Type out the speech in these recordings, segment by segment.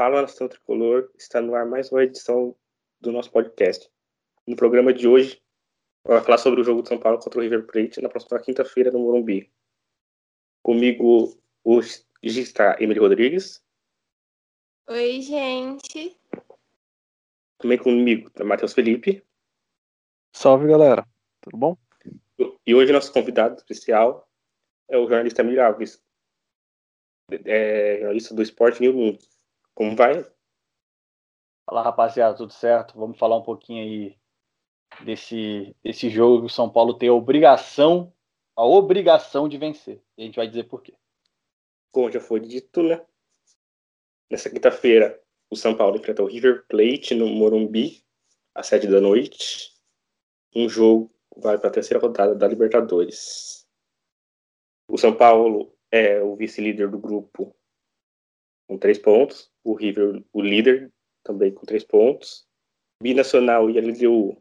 Fala Nação Tricolor, está no ar mais uma edição do nosso podcast. No programa de hoje, vou falar sobre o jogo de São Paulo contra o River Plate na próxima quinta-feira no Morumbi. Comigo hoje está Emily Rodrigues. Oi, gente. Também comigo está Matheus Felipe. Salve, galera. Tudo bom? E hoje nosso convidado especial é o jornalista Emílio Alves, é, jornalista do Esporte New Mundo. Como vai? Fala, rapaziada, tudo certo? Vamos falar um pouquinho aí desse, desse jogo que o São Paulo tem a obrigação, a obrigação de vencer. E a gente vai dizer por quê. Como já foi dito, né? Nessa quinta-feira, o São Paulo enfrenta o River Plate no Morumbi, às sete da noite. Um jogo vai para a terceira rodada da Libertadores. O São Paulo é o vice-líder do grupo com três pontos. O River, o líder, também com três pontos. Binacional e LDU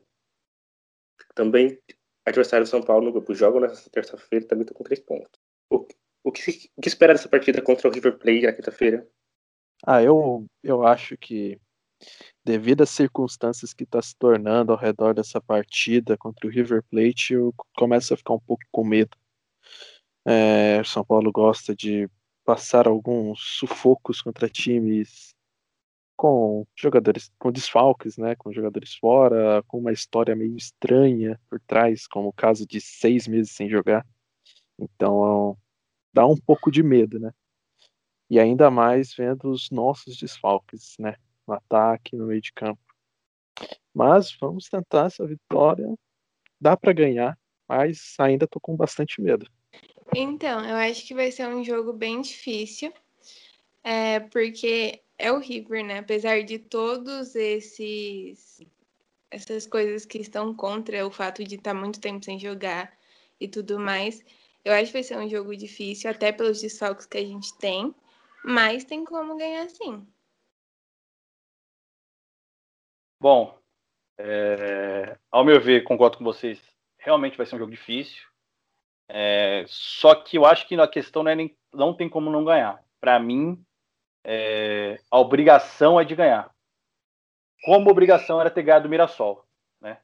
também adversário do São Paulo no grupo. Jogam nessa terça-feira também estão com três pontos. O, o, que, o que espera dessa partida contra o River Plate na quinta-feira? Ah, eu, eu acho que devido às circunstâncias que está se tornando ao redor dessa partida contra o River Plate, eu começo a ficar um pouco com medo. É, São Paulo gosta de passar alguns sufocos contra times com jogadores com desfalques, né, com jogadores fora, com uma história meio estranha por trás, como o caso de seis meses sem jogar. Então dá um pouco de medo, né? E ainda mais vendo os nossos desfalques, né, no ataque, no meio de campo. Mas vamos tentar essa vitória. Dá para ganhar, mas ainda tô com bastante medo. Então, eu acho que vai ser um jogo bem difícil, é, porque é o River, né? Apesar de todos esses essas coisas que estão contra o fato de estar muito tempo sem jogar e tudo mais, eu acho que vai ser um jogo difícil, até pelos desfalques que a gente tem, mas tem como ganhar sim. Bom, é, ao meu ver, concordo com vocês, realmente vai ser um jogo difícil. É, só que eu acho que a questão não, é nem, não tem como não ganhar. Para mim, é, a obrigação é de ganhar. Como obrigação era ter ganhado o Mirassol. Né?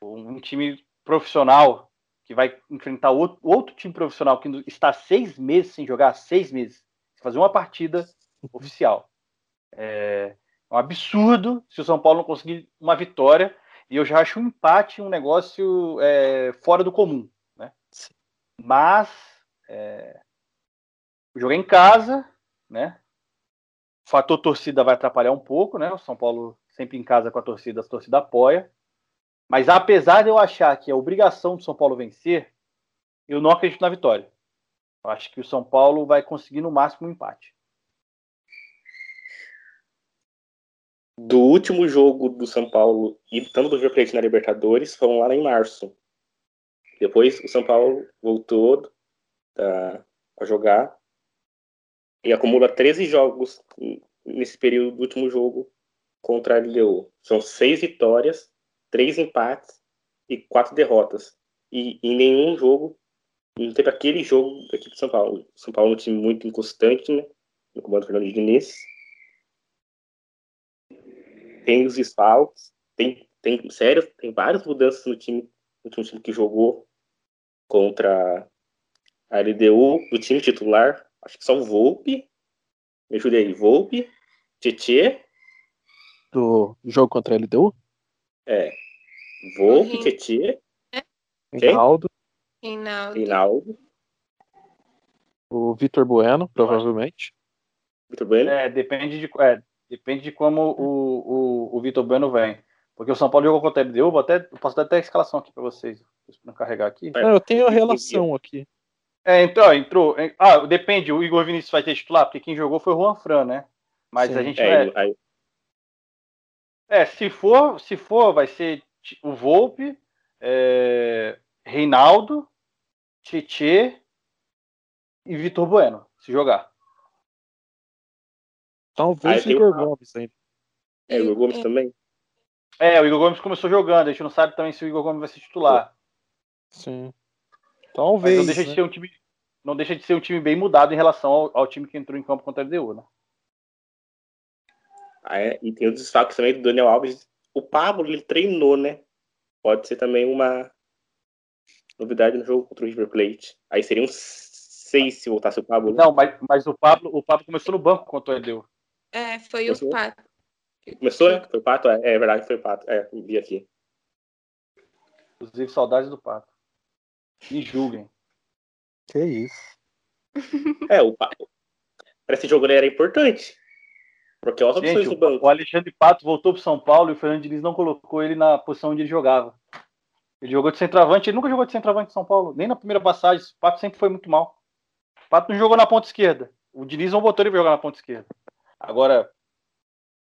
Um time profissional que vai enfrentar outro, outro time profissional que está seis meses sem jogar, seis meses, fazer uma partida oficial. É, um absurdo se o São Paulo não conseguir uma vitória. E eu já acho um empate um negócio é, fora do comum. Mas é, o jogo é em casa, né? O fator torcida vai atrapalhar um pouco, né? O São Paulo sempre em casa com a torcida, a torcida apoia. Mas apesar de eu achar que é obrigação do São Paulo vencer, eu não acredito na vitória. Eu acho que o São Paulo vai conseguir no máximo um empate. Do último jogo do São Paulo e tanto do River Plate na Libertadores foram lá em março. Depois o São Paulo voltou a jogar e acumula 13 jogos nesse período do último jogo contra a LDU. São seis vitórias, três empates e quatro derrotas. E em nenhum jogo, não teve aquele jogo da equipe de São Paulo. São Paulo é um time muito inconstante, né? No comando Fernando Diniz. Tem os desfalques, tem, tem, sério, tem várias mudanças no time, no time que jogou contra a LDU, do time titular, acho que só o Volpe. Me ajude aí, Volpe, Tietê. Do jogo contra a LDU? É. Volpe, Tietê. Reinaldo. Reinaldo. Reinaldo. O Vitor Bueno, provavelmente. Vitor Bueno? É, depende de, é, depende de como o, o, o Vitor Bueno vem. Porque o São Paulo jogou contra a LDU, vou até, posso dar até a escalação aqui para vocês. Não carregar aqui. É, eu tenho a relação aqui. É, então, entrou. Ah, depende, o Igor Vinícius vai ter titular, porque quem jogou foi o Juan Fran, né? Mas Sim, a gente é, vai. É, se for, se for, vai ser o Volpe, é, Reinaldo, Tietê e Vitor Bueno, se jogar. Talvez o Igor Gomes ainda. É, o Igor Gomes também? É, o Igor Gomes começou jogando, a gente não sabe também se o Igor Gomes vai ser titular. Sim. Talvez. Mas não deixa, né? de ser um time, não deixa de ser um time bem mudado em relação ao, ao time que entrou em campo contra a LDU, né? Ah, é? E tem o destaque também do Daniel Alves. O Pablo, ele treinou, né? Pode ser também uma novidade no jogo contra o River Plate. Aí seria um 6 se voltasse o Pablo. Não, mas, mas o Pablo o Pablo começou no banco contra o Edeu. É, foi começou? o Pato. Começou, né? Foi o Pato? É, é verdade, foi o Pato. É, vi aqui. Inclusive, saudades do Pato. Me julguem. Que isso. É, o Pato. Para esse jogo ele era importante. Porque olha Gente, do banco. O Alexandre Pato voltou para São Paulo e o Fernando Diniz não colocou ele na posição onde ele jogava. Ele jogou de centroavante, ele nunca jogou de centroavante em São Paulo, nem na primeira passagem. O Pato sempre foi muito mal. O Pato não jogou na ponta esquerda. O Diniz não botou ele para jogar na ponta esquerda. Agora,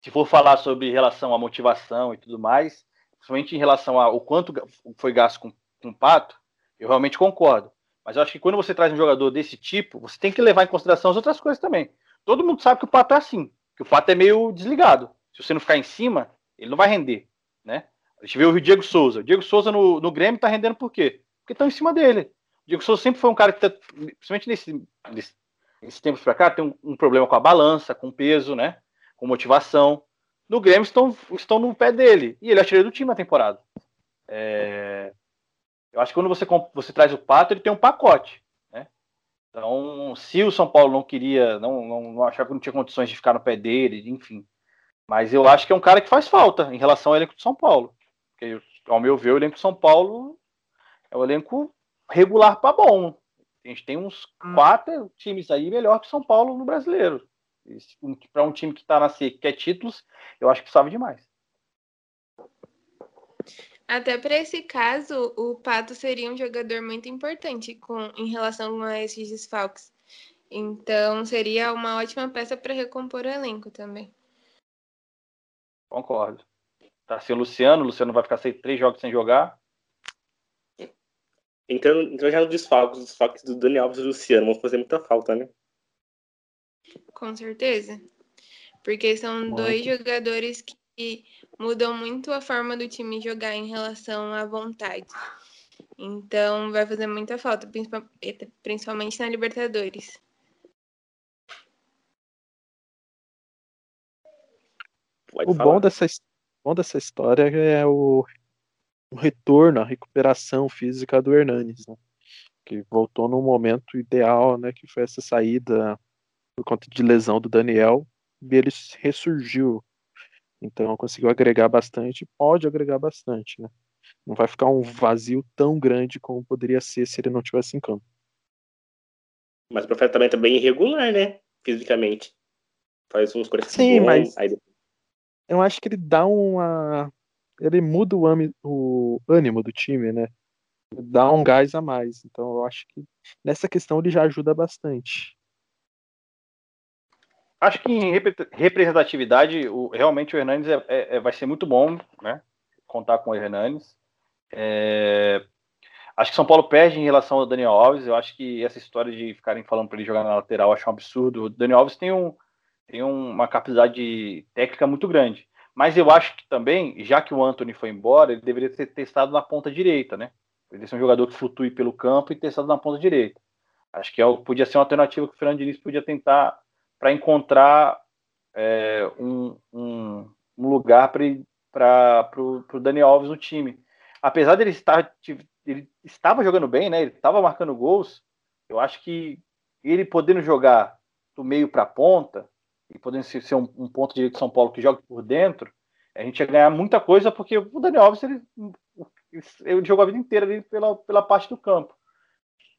se for falar sobre relação à motivação e tudo mais, principalmente em relação ao quanto foi gasto com, com o Pato, eu realmente concordo. Mas eu acho que quando você traz um jogador desse tipo, você tem que levar em consideração as outras coisas também. Todo mundo sabe que o Pato é assim, que o Pato é meio desligado. Se você não ficar em cima, ele não vai render, né? A gente vê o Diego Souza. O Diego Souza no, no Grêmio tá rendendo por quê? Porque estão em cima dele. O Diego Souza sempre foi um cara que, tá, principalmente nesse, nesse, nesse tempos para cá, tem um, um, problema com a balança, com peso, né? Com motivação. No Grêmio estão, estão no pé dele. E ele é artilheiro do time na temporada. É, eu acho que quando você, você traz o Pato, ele tem um pacote. Né? Então, se o São Paulo não queria, não, não, não achava que não tinha condições de ficar no pé dele, enfim. Mas eu acho que é um cara que faz falta em relação ao elenco de São Paulo. Porque, ao meu ver, o elenco de São Paulo é um elenco regular para bom. A gente tem uns hum. quatro times aí melhor que São Paulo no brasileiro. Para um time que está na C, que quer títulos, eu acho que sabe demais. Até para esse caso, o Pato seria um jogador muito importante com, em relação a esses desfalques. Então, seria uma ótima peça para recompor o elenco também. Concordo. Tá sem o Luciano, o Luciano vai ficar sem, três jogos sem jogar. Então, então já no desfalques, os desfalques do Dani Alves e do Luciano vão fazer muita falta, né? Com certeza. Porque são muito. dois jogadores que mudam muito a forma do time jogar em relação à vontade. Então vai fazer muita falta, principalmente na Libertadores. Pode o bom dessa, bom dessa história é o, o, retorno, a recuperação física do Hernanes, né? que voltou no momento ideal, né? que foi essa saída por conta de lesão do Daniel, e ele ressurgiu. Então conseguiu agregar bastante, pode agregar bastante, né? Não vai ficar um vazio tão grande como poderia ser se ele não tivesse em campo. Mas o Profeta também tá bem irregular, né? Fisicamente. Faz uns 40 Sim, mas... Aí eu acho que ele dá uma. Ele muda o, o ânimo do time, né? Dá um gás a mais. Então eu acho que nessa questão ele já ajuda bastante. Acho que em representatividade, o, realmente o Hernandes é, é, é, vai ser muito bom, né? Contar com o Hernandes. É, acho que São Paulo perde em relação ao Daniel Alves. Eu acho que essa história de ficarem falando para ele jogar na lateral, acho um absurdo. O Daniel Alves tem um, tem uma capacidade técnica muito grande. Mas eu acho que também, já que o Anthony foi embora, ele deveria ter testado na ponta direita, né? Ele ser um jogador que flutue pelo campo e testado na ponta direita. Acho que é, podia ser uma alternativa que o Fernando Diniz podia tentar para encontrar é, um, um, um, lugar para o Daniel Alves no time. Apesar dele estar ele estava jogando bem, né? Ele estava marcando gols. Eu acho que ele podendo jogar do meio para a ponta, e podendo ser um, um ponto direito de São Paulo que joga por dentro, a gente ia ganhar muita coisa, porque o Daniel Alves ele, ele jogou a vida inteira ali pela, pela parte do campo,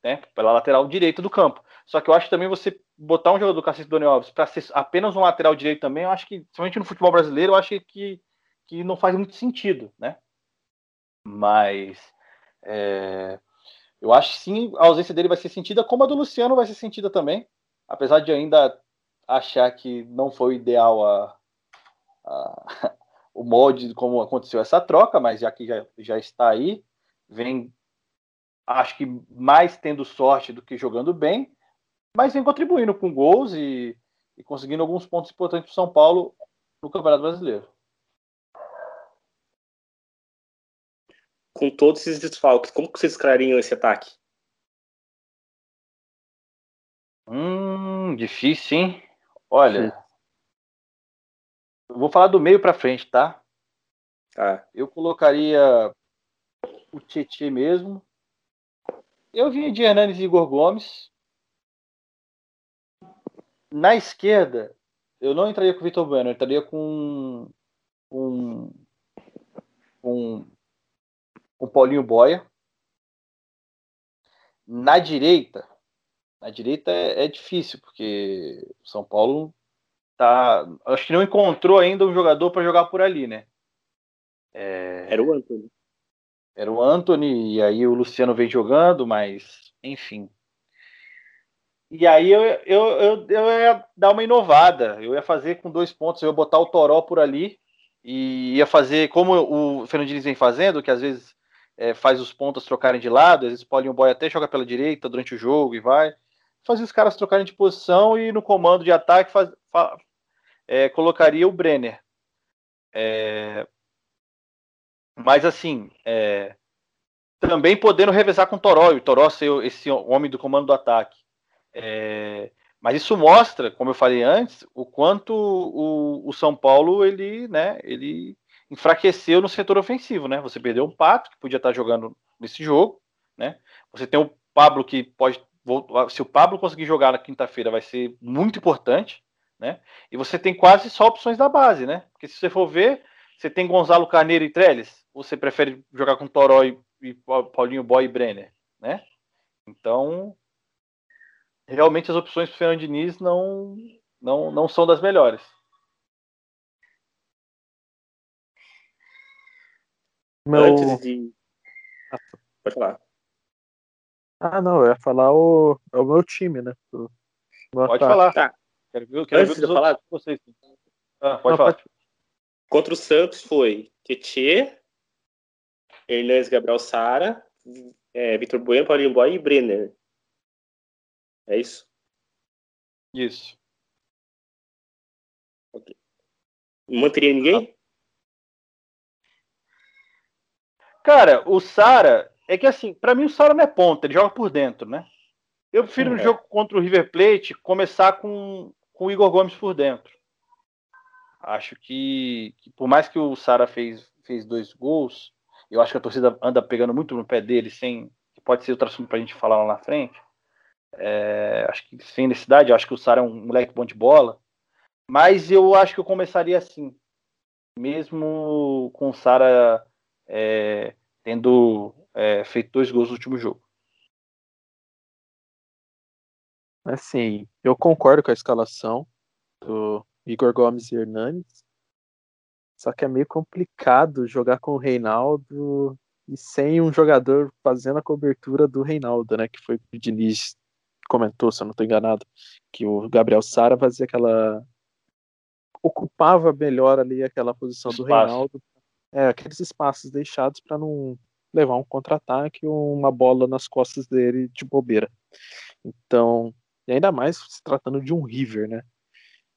né? pela lateral direita do campo. Só que eu acho também você botar um jogador do Cacete Daniel Alves para ser apenas um lateral direito também, eu acho que, principalmente no futebol brasileiro, eu acho que, que não faz muito sentido, né? Mas é, eu acho sim, a ausência dele vai ser sentida, como a do Luciano vai ser sentida também, apesar de ainda achar que não foi o ideal a, a, o molde como aconteceu essa troca, mas já que já, já está aí, vem, acho que mais tendo sorte do que jogando bem, mas vem contribuindo com gols e, e conseguindo alguns pontos importantes para o São Paulo no Campeonato Brasileiro. Com todos esses desfalques, como que vocês escalariam esse ataque? Hum, difícil, hein? Olha, Eu vou falar do meio para frente, tá? Tá. Eu colocaria o Tietchan mesmo. Eu vinha de Hernandes e Igor Gomes. Na esquerda, eu não entraria com o Vitor Bueno, eu entraria com um, um, um Paulinho Boia. Na direita, na direita é, é difícil, porque o São Paulo tá, acho que não encontrou ainda um jogador para jogar por ali, né? É... Era o Anthony. Era o Anthony, e aí o Luciano vem jogando, mas enfim. E aí eu, eu, eu, eu ia dar uma inovada, eu ia fazer com dois pontos, eu ia botar o Toró por ali e ia fazer como o Fernando Diniz vem fazendo, que às vezes é, faz os pontos trocarem de lado, às vezes o Paulinho Boy até joga pela direita durante o jogo e vai. Fazia os caras trocarem de posição e no comando de ataque faz, fa, é, colocaria o Brenner. É, mas assim, é, também podendo revezar com o Toró, e o Toró ser esse homem do comando do ataque. É, mas isso mostra, como eu falei antes, o quanto o, o, São Paulo ele, né, ele enfraqueceu no setor ofensivo, né? Você perdeu um Pato que podia estar jogando nesse jogo, né? Você tem o Pablo que pode se o Pablo conseguir jogar na quinta-feira vai ser muito importante, né? E você tem quase só opções da base, né? Porque se você for ver, você tem Gonzalo Carneiro e Trellis, você prefere jogar com Toró e, e Paulinho Boy e Brenner, né? Então, realmente as opções para o Fernando Diniz não, não, não são das melhores. Meu... Antes de. Pode falar. Ah, não, eu ia falar o, é o meu time, né? O, pode falar. Tá. Quero ver, quero Antes ver de falar, vocês. Ah, pode não, falar. Pode... Contra o Santos foi Tietê, Hernandes Gabriel Sara, é, Vitor Bueno, Paulinho Boy e Brenner. É isso? Isso. Okay. Não manteria ninguém? Cara, o Sara. É que assim, para mim o Sara não é ponta, ele joga por dentro, né? Eu prefiro no é. jogo contra o River Plate começar com, com o Igor Gomes por dentro. Acho que, que por mais que o Sara fez, fez dois gols, eu acho que a torcida anda pegando muito no pé dele, sem. Pode ser outro assunto pra gente falar lá na frente. É, acho que sem necessidade, acho que o Sara é um moleque bom de bola. Mas eu acho que eu começaria assim. Mesmo com o Sara é, tendo é, feito dois gols no último jogo. Assim, eu concordo com a escalação do Igor Gomes e Hernanes. Só que é meio complicado jogar com o Reinaldo e sem um jogador fazendo a cobertura do Reinaldo, né? Que foi o Diniz comentou, se eu não estou enganado, que o Gabriel Sara fazia aquela. ocupava melhor ali aquela posição Espaço. do Reinaldo. É, aqueles espaços deixados para não levar um contra-ataque ou uma bola nas costas dele de bobeira. Então, e ainda mais se tratando de um River, né?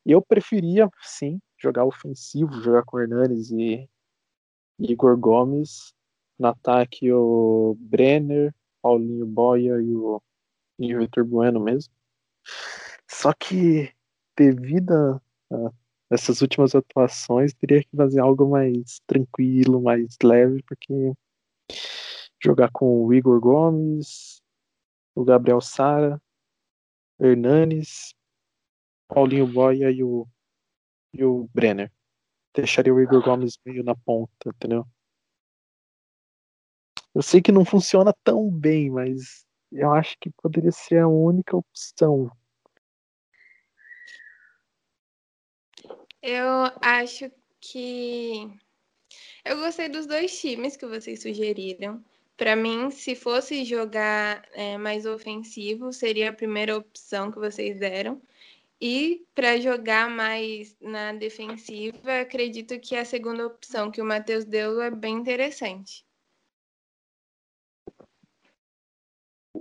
E eu preferia, sim, jogar ofensivo, jogar com Hernanes e Igor Gomes. No ataque, o Brenner, Paulinho Boia e o e o Vitor Bueno mesmo. Só que, devido a, essas últimas atuações, teria que fazer algo mais tranquilo, mais leve, porque jogar com o Igor Gomes, o Gabriel Sara, Hernanes, Paulinho Boia e o, e o Brenner. Deixaria o Igor Gomes meio na ponta, entendeu? Eu sei que não funciona tão bem, mas eu acho que poderia ser a única opção. Eu acho que eu gostei dos dois times que vocês sugeriram. Para mim, se fosse jogar é, mais ofensivo, seria a primeira opção que vocês deram. E para jogar mais na defensiva, acredito que a segunda opção que o Matheus deu é bem interessante.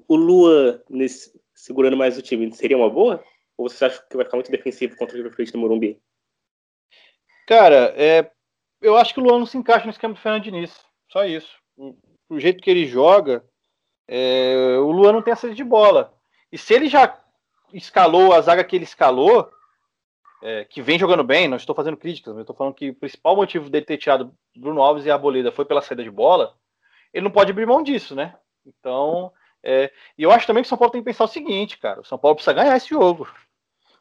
o Lua nesse, segurando mais o time seria uma boa? Ou você acha que vai ficar muito defensivo contra o River Plate do Morumbi? Cara, é, eu acho que o Luan não se encaixa no esquema do Fernando Diniz. Só isso. O, o jeito que ele joga, é, o Luan não tem essa de bola. E se ele já escalou a zaga que ele escalou, é, que vem jogando bem, não estou fazendo críticas, mas estou falando que o principal motivo dele ter tirado Bruno Alves e Arboleda foi pela saída de bola, ele não pode abrir mão disso, né? Então, é, e eu acho também que o São Paulo tem que pensar o seguinte, cara, o São Paulo precisa ganhar esse jogo.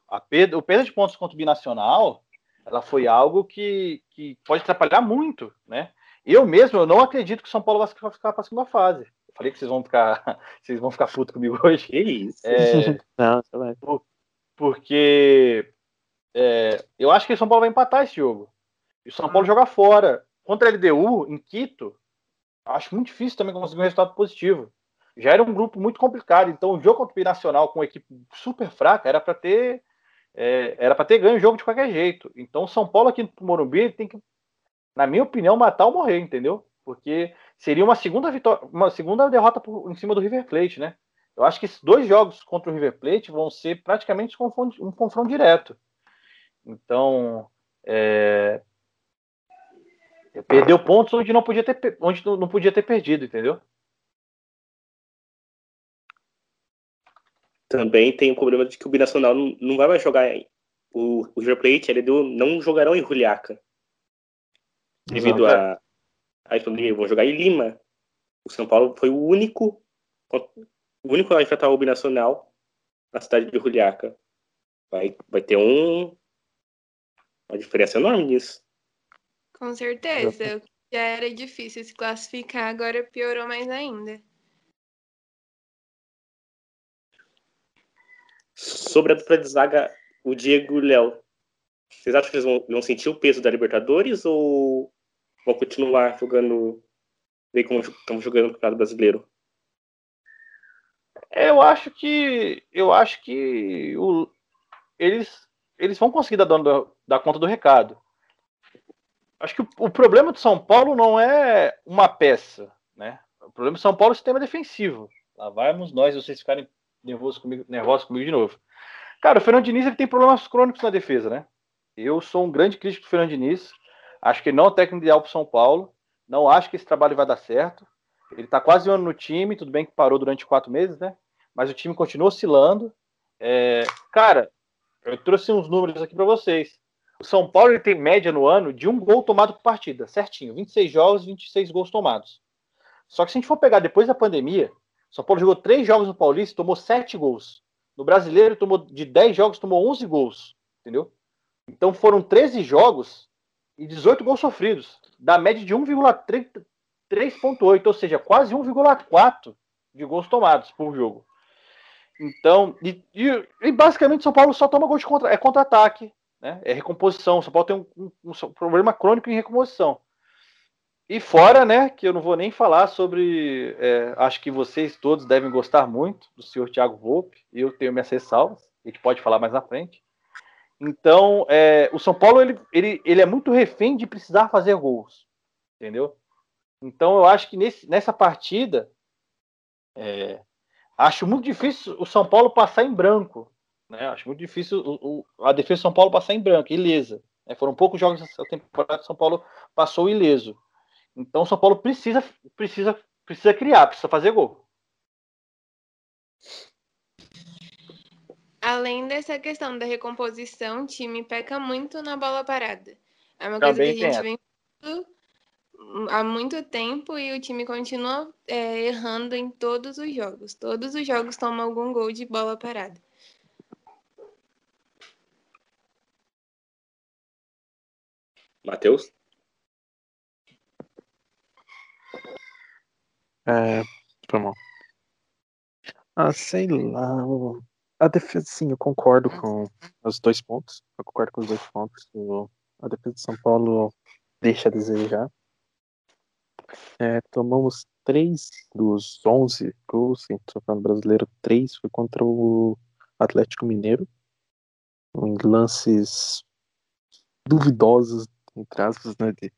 A perda, o perda de pontos contra o Binacional, ela foi algo que, que pode atrapalhar muito, né? Eu mesmo, eu não acredito que o São Paulo vai ficar para a segunda fase. Falei que vocês vão ficar, vocês vão ficar putos comigo hoje. Que isso? É, Não, você vai. por- porque é, eu acho que o São Paulo vai empatar esse jogo. E o São Paulo joga fora. Contra a LDU, em Quito, acho muito difícil também conseguir um resultado positivo. Já era um grupo muito complicado. Então, o jogo contra o Binacional com uma equipe super fraca era para ter. é, era para ter ganho o jogo de qualquer jeito. Então, o São Paulo aqui no Morumbi tem que, na minha opinião, matar ou morrer, entendeu? Porque seria uma segunda vitória, uma segunda derrota por- em cima do River Plate, né? Eu acho que esses dois jogos contra o River Plate vão ser praticamente um confronto, direto. Então, é, perdeu pontos onde não podia ter, onde não podia ter perdido, entendeu? Também tem o problema de que o Binacional não, vai mais jogar. O, o River Plate ele deu, não jogarão em Juliaca. Devido a, a pandemia. Vão jogar em Lima. O São Paulo foi o único o único a enfrentar o Binacional na cidade de Juliaca. Vai, vai ter um, uma diferença enorme nisso. Com certeza. Já era difícil se classificar, agora piorou mais ainda. Sobre a dupla de zaga, o Diego e o Léo. Vocês acham que eles vão, vão sentir o peso da Libertadores ou vão continuar jogando bem como estão jogando no Campeonato Brasileiro? Eu acho que eu acho que o- eles eles vão conseguir dar conta do recado. Acho que o, o problema do São Paulo não é uma peça, né? O problema do São Paulo é o sistema defensivo. Lá vamos nós, vocês ficarem nervosos comigo, nervosos comigo de novo. Cara, o Fernando Diniz ele tem problemas crônicos na defesa, né? Eu sou um grande crítico do Fernando Diniz. Acho que ele não é o técnico ideal para São Paulo. Não acho que esse trabalho vai dar certo. Ele tá quase um ano no time, tudo bem que parou durante quatro meses, né? Mas o time continua oscilando. É, cara, eu trouxe uns números aqui para vocês. O São Paulo ele tem média no ano de um gol tomado por partida, certinho. 26 jogos, 26 gols tomados. Só que se a gente for pegar depois da pandemia, o São Paulo jogou três jogos no Paulista tomou 7 gols. No Brasileiro, tomou de 10 jogos, tomou 11 gols. Entendeu? Então foram 13 jogos e 18 gols sofridos. Da média de 1,3,8, ou seja, quase 1,4 de gols tomados por jogo. Então, e, e- e basicamente São Paulo só toma gol de contra, é contra-ataque, né? É recomposição. São Paulo tem um, um- um problema crônico em recomposição. E fora, né, que eu não vou nem falar sobre. é, acho que vocês todos devem gostar muito do senhor Thiago Volpe. Eu tenho minhas ressalvas. A gente pode falar mais na frente. Então, é, o São Paulo ele, ele, ele é muito refém de precisar fazer gols, entendeu? Então, eu acho que nesse, nessa partida, é, acho muito difícil o São Paulo passar em branco. Né? Acho muito difícil o, o- a defesa do São Paulo passar em branco, ilesa. né? Foram poucos jogos essa temporada que o São Paulo passou ileso. Então, o São Paulo precisa, precisa, precisa criar, precisa fazer gol. Além dessa questão da recomposição, o time peca muito na bola parada. É uma Também coisa que a gente vem há muito tempo e o time continua é, errando em todos os jogos. Todos os jogos tomam algum gol de bola parada. Matheus? É, foi mal. Ah, sei lá. A defesa, sim, eu concordo com os dois pontos. Eu concordo com os dois pontos. A defesa de São Paulo deixa a desejar. É, tomamos três dos 11 gols em Campeonato Brasileiro. Três foi contra o Atlético Mineiro. Em lances duvidosos, entre aspas, né, de-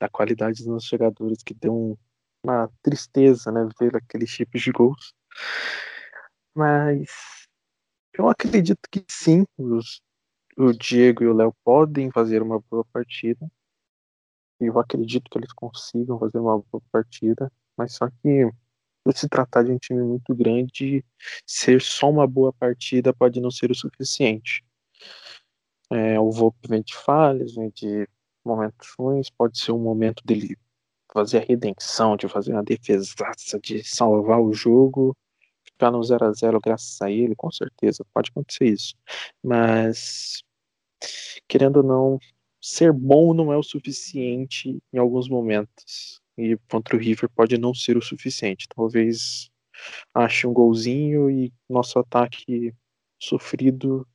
da qualidade dos nossos jogadores, que deu um uma tristeza, né, ver aqueles tipos de gols. Mas eu acredito que sim, os, o Diego e o Léo podem fazer uma boa partida. Eu acredito que eles consigam fazer uma boa partida. Mas só que, por se tratar de um time muito grande, ser só uma boa partida pode não ser o suficiente. É, o Volpe vem de falhas, vem de momentos ruins, pode ser um momento dele fazer a redenção, de fazer uma defesaça, de salvar o jogo, ficar no 0 a 0 graças a ele, com certeza, pode acontecer isso. Mas, querendo ou não, ser bom não é o suficiente em alguns momentos. E contra o River pode não ser o suficiente. Talvez ache um golzinho e nosso ataque sofrido,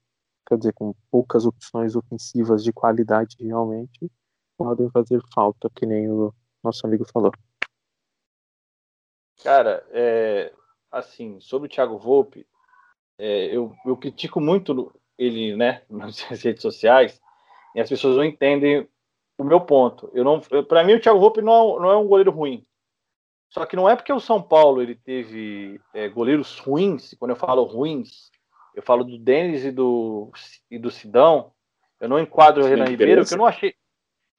quer dizer, com poucas opções ofensivas de qualidade realmente, podem fazer falta, que nem o nosso amigo falou. Cara, é, assim, sobre o Thiago Volpe, é, eu, eu critico muito ele, né, nas redes sociais, e as pessoas não entendem o meu ponto. Eu não, para mim o Thiago Volpe não, é não é um goleiro ruim. Só que não é porque o São Paulo ele teve é, goleiros ruins, quando eu falo ruins, eu falo do Denis e do, e do Sidão, eu não enquadro o Renan Ribeiro, porque eu não achei,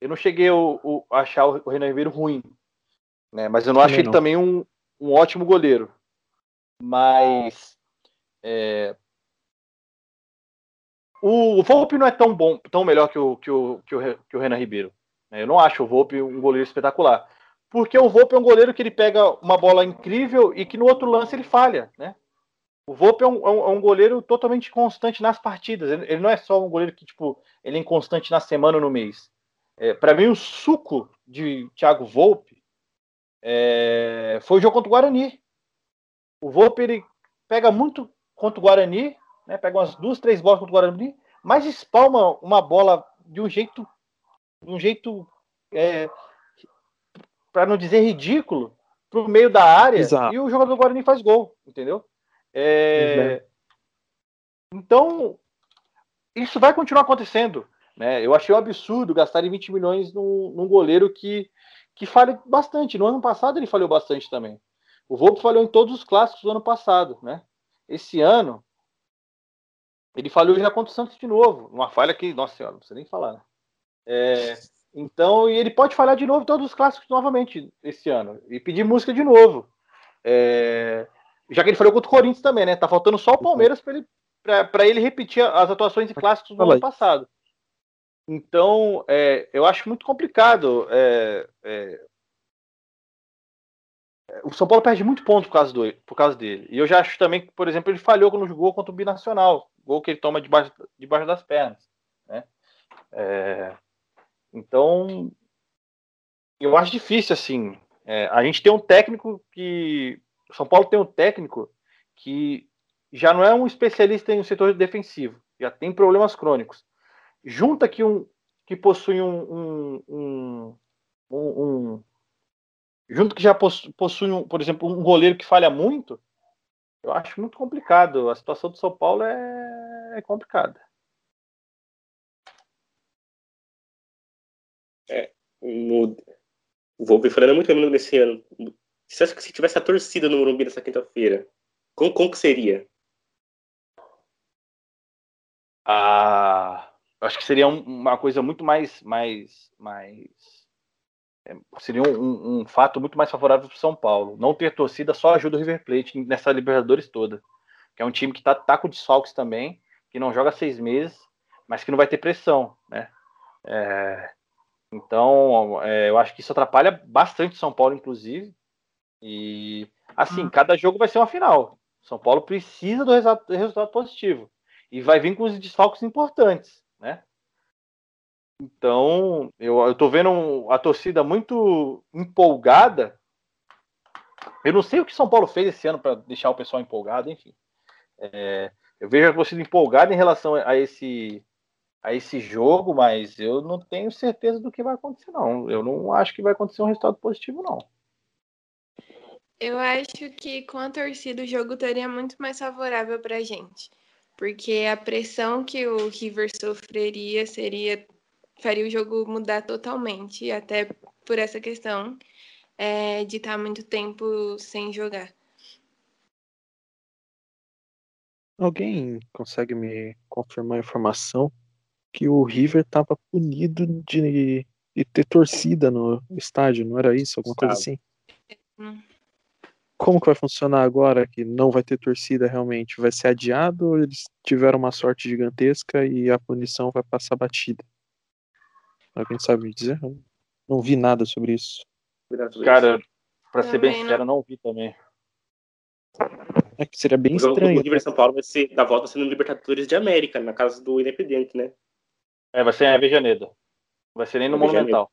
eu não cheguei a achar o Renan Ribeiro ruim, né? Mas eu não achei ele também um, um ótimo goleiro. Mas é, o, o Volpe não é tão bom, tão melhor que o, que o, que o, que o Renan Ribeiro. Né? Eu não acho o Volpe um goleiro espetacular. Porque o Volpe é um goleiro que ele pega uma bola incrível e que no outro lance ele falha, né? O Volpe é um, é um, é goleiro totalmente constante nas partidas. Ele, ele, não é só um goleiro que, tipo, ele é inconstante na semana ou no mês. É, para mim, o suco de Thiago Volpe é, foi o jogo contra o Guarani. O Volpe, ele pega muito contra o Guarani, né? Pega umas duas, três bolas contra o Guarani, mas espalma uma bola de um jeito, de um jeito, é, para não dizer ridículo, pro meio da área Exato. e o jogador do Guarani faz gol, entendeu? É, então isso vai continuar acontecendo, né? Eu achei um absurdo gastar 20 milhões num, num goleiro que que falha bastante. No ano passado ele falhou bastante também. O Volpe falhou em todos os clássicos do ano passado, né? Esse ano ele falhou já contra o Santos de novo. Uma falha que, nossa senhora, não precisa nem falar. Né? É, então, e ele pode falhar de novo todos os clássicos novamente esse ano. E pedir música de novo. É, já que ele falou contra o Corinthians também, né? Tá faltando só o Palmeiras para ele, pra, ele repetir as atuações em clássicos do ano passado. Então, é, eu acho muito complicado. É, é, o São Paulo perde muito ponto por causa, do, por causa dele. E eu já acho também que, por exemplo, ele falhou quando jogou contra o Binacional gol que ele toma debaixo, debaixo das pernas. Né? É, então, eu acho difícil, assim. É, a gente tem um técnico que. O São Paulo tem um técnico que já não é um especialista em um setor defensivo, já tem problemas crônicos. Junta que um que possui um, um, um, um junto que já possui, um, por exemplo, um goleiro que falha muito, eu acho muito complicado. A situação do São Paulo é, é complicada. É, no... O Volpe falando muito menos nesse ano. Você acha que se tivesse a torcida no Morumbi nessa quinta-feira, como, como que seria? Ah, acho que seria uma coisa muito mais, mais, mais é, seria um, um, fato muito mais favorável para o São Paulo. Não ter torcida só ajuda o River Plate nessa Libertadores toda. Que é um time que está tá com desfalques também, que não joga seis meses, mas que não vai ter pressão, né? É, então, é, eu acho que isso atrapalha bastante o São Paulo, inclusive. E, assim, hum. cada jogo vai ser uma final. São Paulo precisa do resultado, do resultado positivo. E vai vir com os desfalques importantes, né? Então, eu, eu tô vendo a torcida muito empolgada. Eu não sei o que São Paulo fez esse ano para deixar o pessoal empolgado, enfim. É, eu vejo a torcida empolgada em relação a esse, a esse jogo, mas eu não tenho certeza do que vai acontecer, não. Eu não acho que vai acontecer um resultado positivo, não. Eu acho que com a torcida o jogo teria muito mais favorável para a gente, porque a pressão que o River sofreria seria faria o jogo mudar totalmente, até por essa questão é, de estar muito tempo sem jogar. Alguém consegue me confirmar a informação que o River estava punido de, de, ter torcida no estádio, não era isso? Alguma coisa assim? como que vai funcionar agora que não vai ter torcida realmente? Vai ser adiado ou eles tiveram uma sorte gigantesca e a punição vai passar batida? Alguém sabe me dizer? Não vi nada sobre isso. Cara, pra ser bem sincero, não vi também. É que seria bem o estranho. do River São Paulo vai ser, da volta sendo no Libertadores de América, na casa do Independente, né? É, vai ser em Avejaneira. Vai ser nem no. Monumental.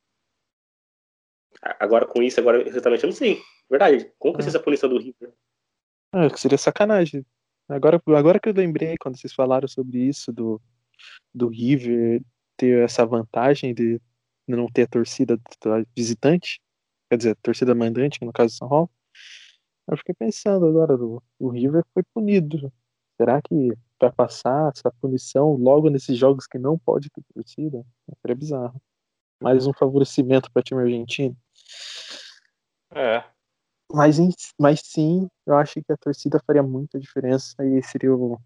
Agora com isso, agora exatamente eu não sei. Verdade. Como que vai ser essa punição do River? Ah, que seria sacanagem. Agora, agora que eu lembrei, quando vocês falaram sobre isso, do, do River ter essa vantagem de não ter a torcida da visitante, quer dizer, a torcida mandante, no caso do São Paulo, eu fiquei pensando agora, o, o River foi punido. Será que vai passar essa punição logo nesses jogos que não pode ter torcida? Seria bizarro. Mais um favorecimento para o time argentino. É. Mas, mas sim, eu acho que a torcida faria muita diferença e seria um,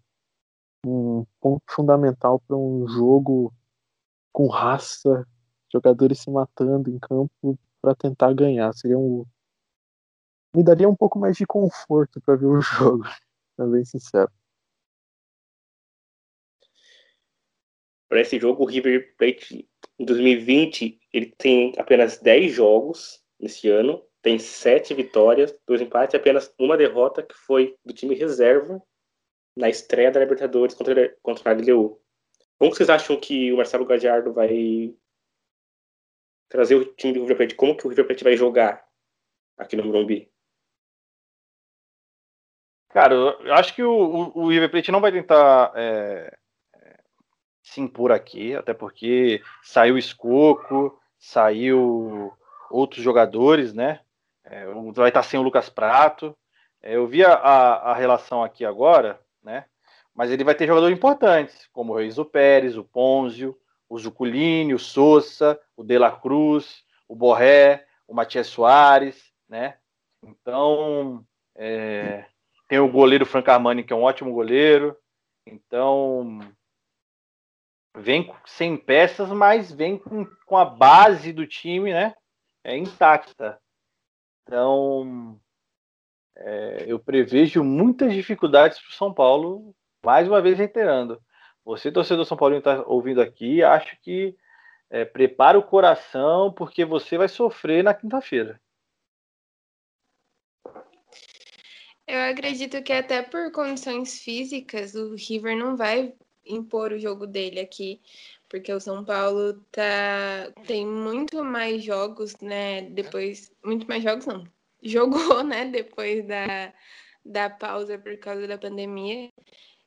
um ponto fundamental para um jogo com raça, jogadores se matando em campo para tentar ganhar. Seria um. Me daria um pouco mais de conforto para ver o jogo, pra bem sincero. Para esse jogo, o River Plate em 2020, ele tem apenas 10 jogos nesse ano, tem 7 vitórias, 2 empates e apenas uma derrota, que foi do time reserva na estreia da Libertadores contra, contra a LDU. Como vocês acham que o Marcelo Gadiardo vai trazer o time do River Plate? Como que o River Plate vai jogar aqui no Morumbi? Cara, eu acho que o, o, o River Plate não vai tentar é, é, se impor aqui, até porque saiu o Escoco, saiu outros jogadores, né? É, vai estar sem o Lucas Prato. É, eu vi a, a, a relação aqui agora, né? Mas ele vai ter jogadores importantes, como o Reizo Pérez, o Ponzio, o Zuculini, o Sousa, o De La Cruz, o Borré, o Matias Soares, né? Então, é, tem o goleiro Franco Armani, que é um ótimo goleiro. Então, vem sem peças, mas vem com, com a base do time, né? É intacta. Então, é, eu prevejo muitas dificuldades para o São Paulo, mais uma vez reiterando. Você, torcedor São Paulo, está ouvindo aqui, acho que é, prepara o coração, porque você vai sofrer na quinta-feira. Eu acredito que até por condições físicas o River não vai impor o jogo dele aqui, porque o São Paulo tá tem muito mais jogos, né, depois, muito mais jogos não. Jogou, né, depois da da pausa por causa da pandemia.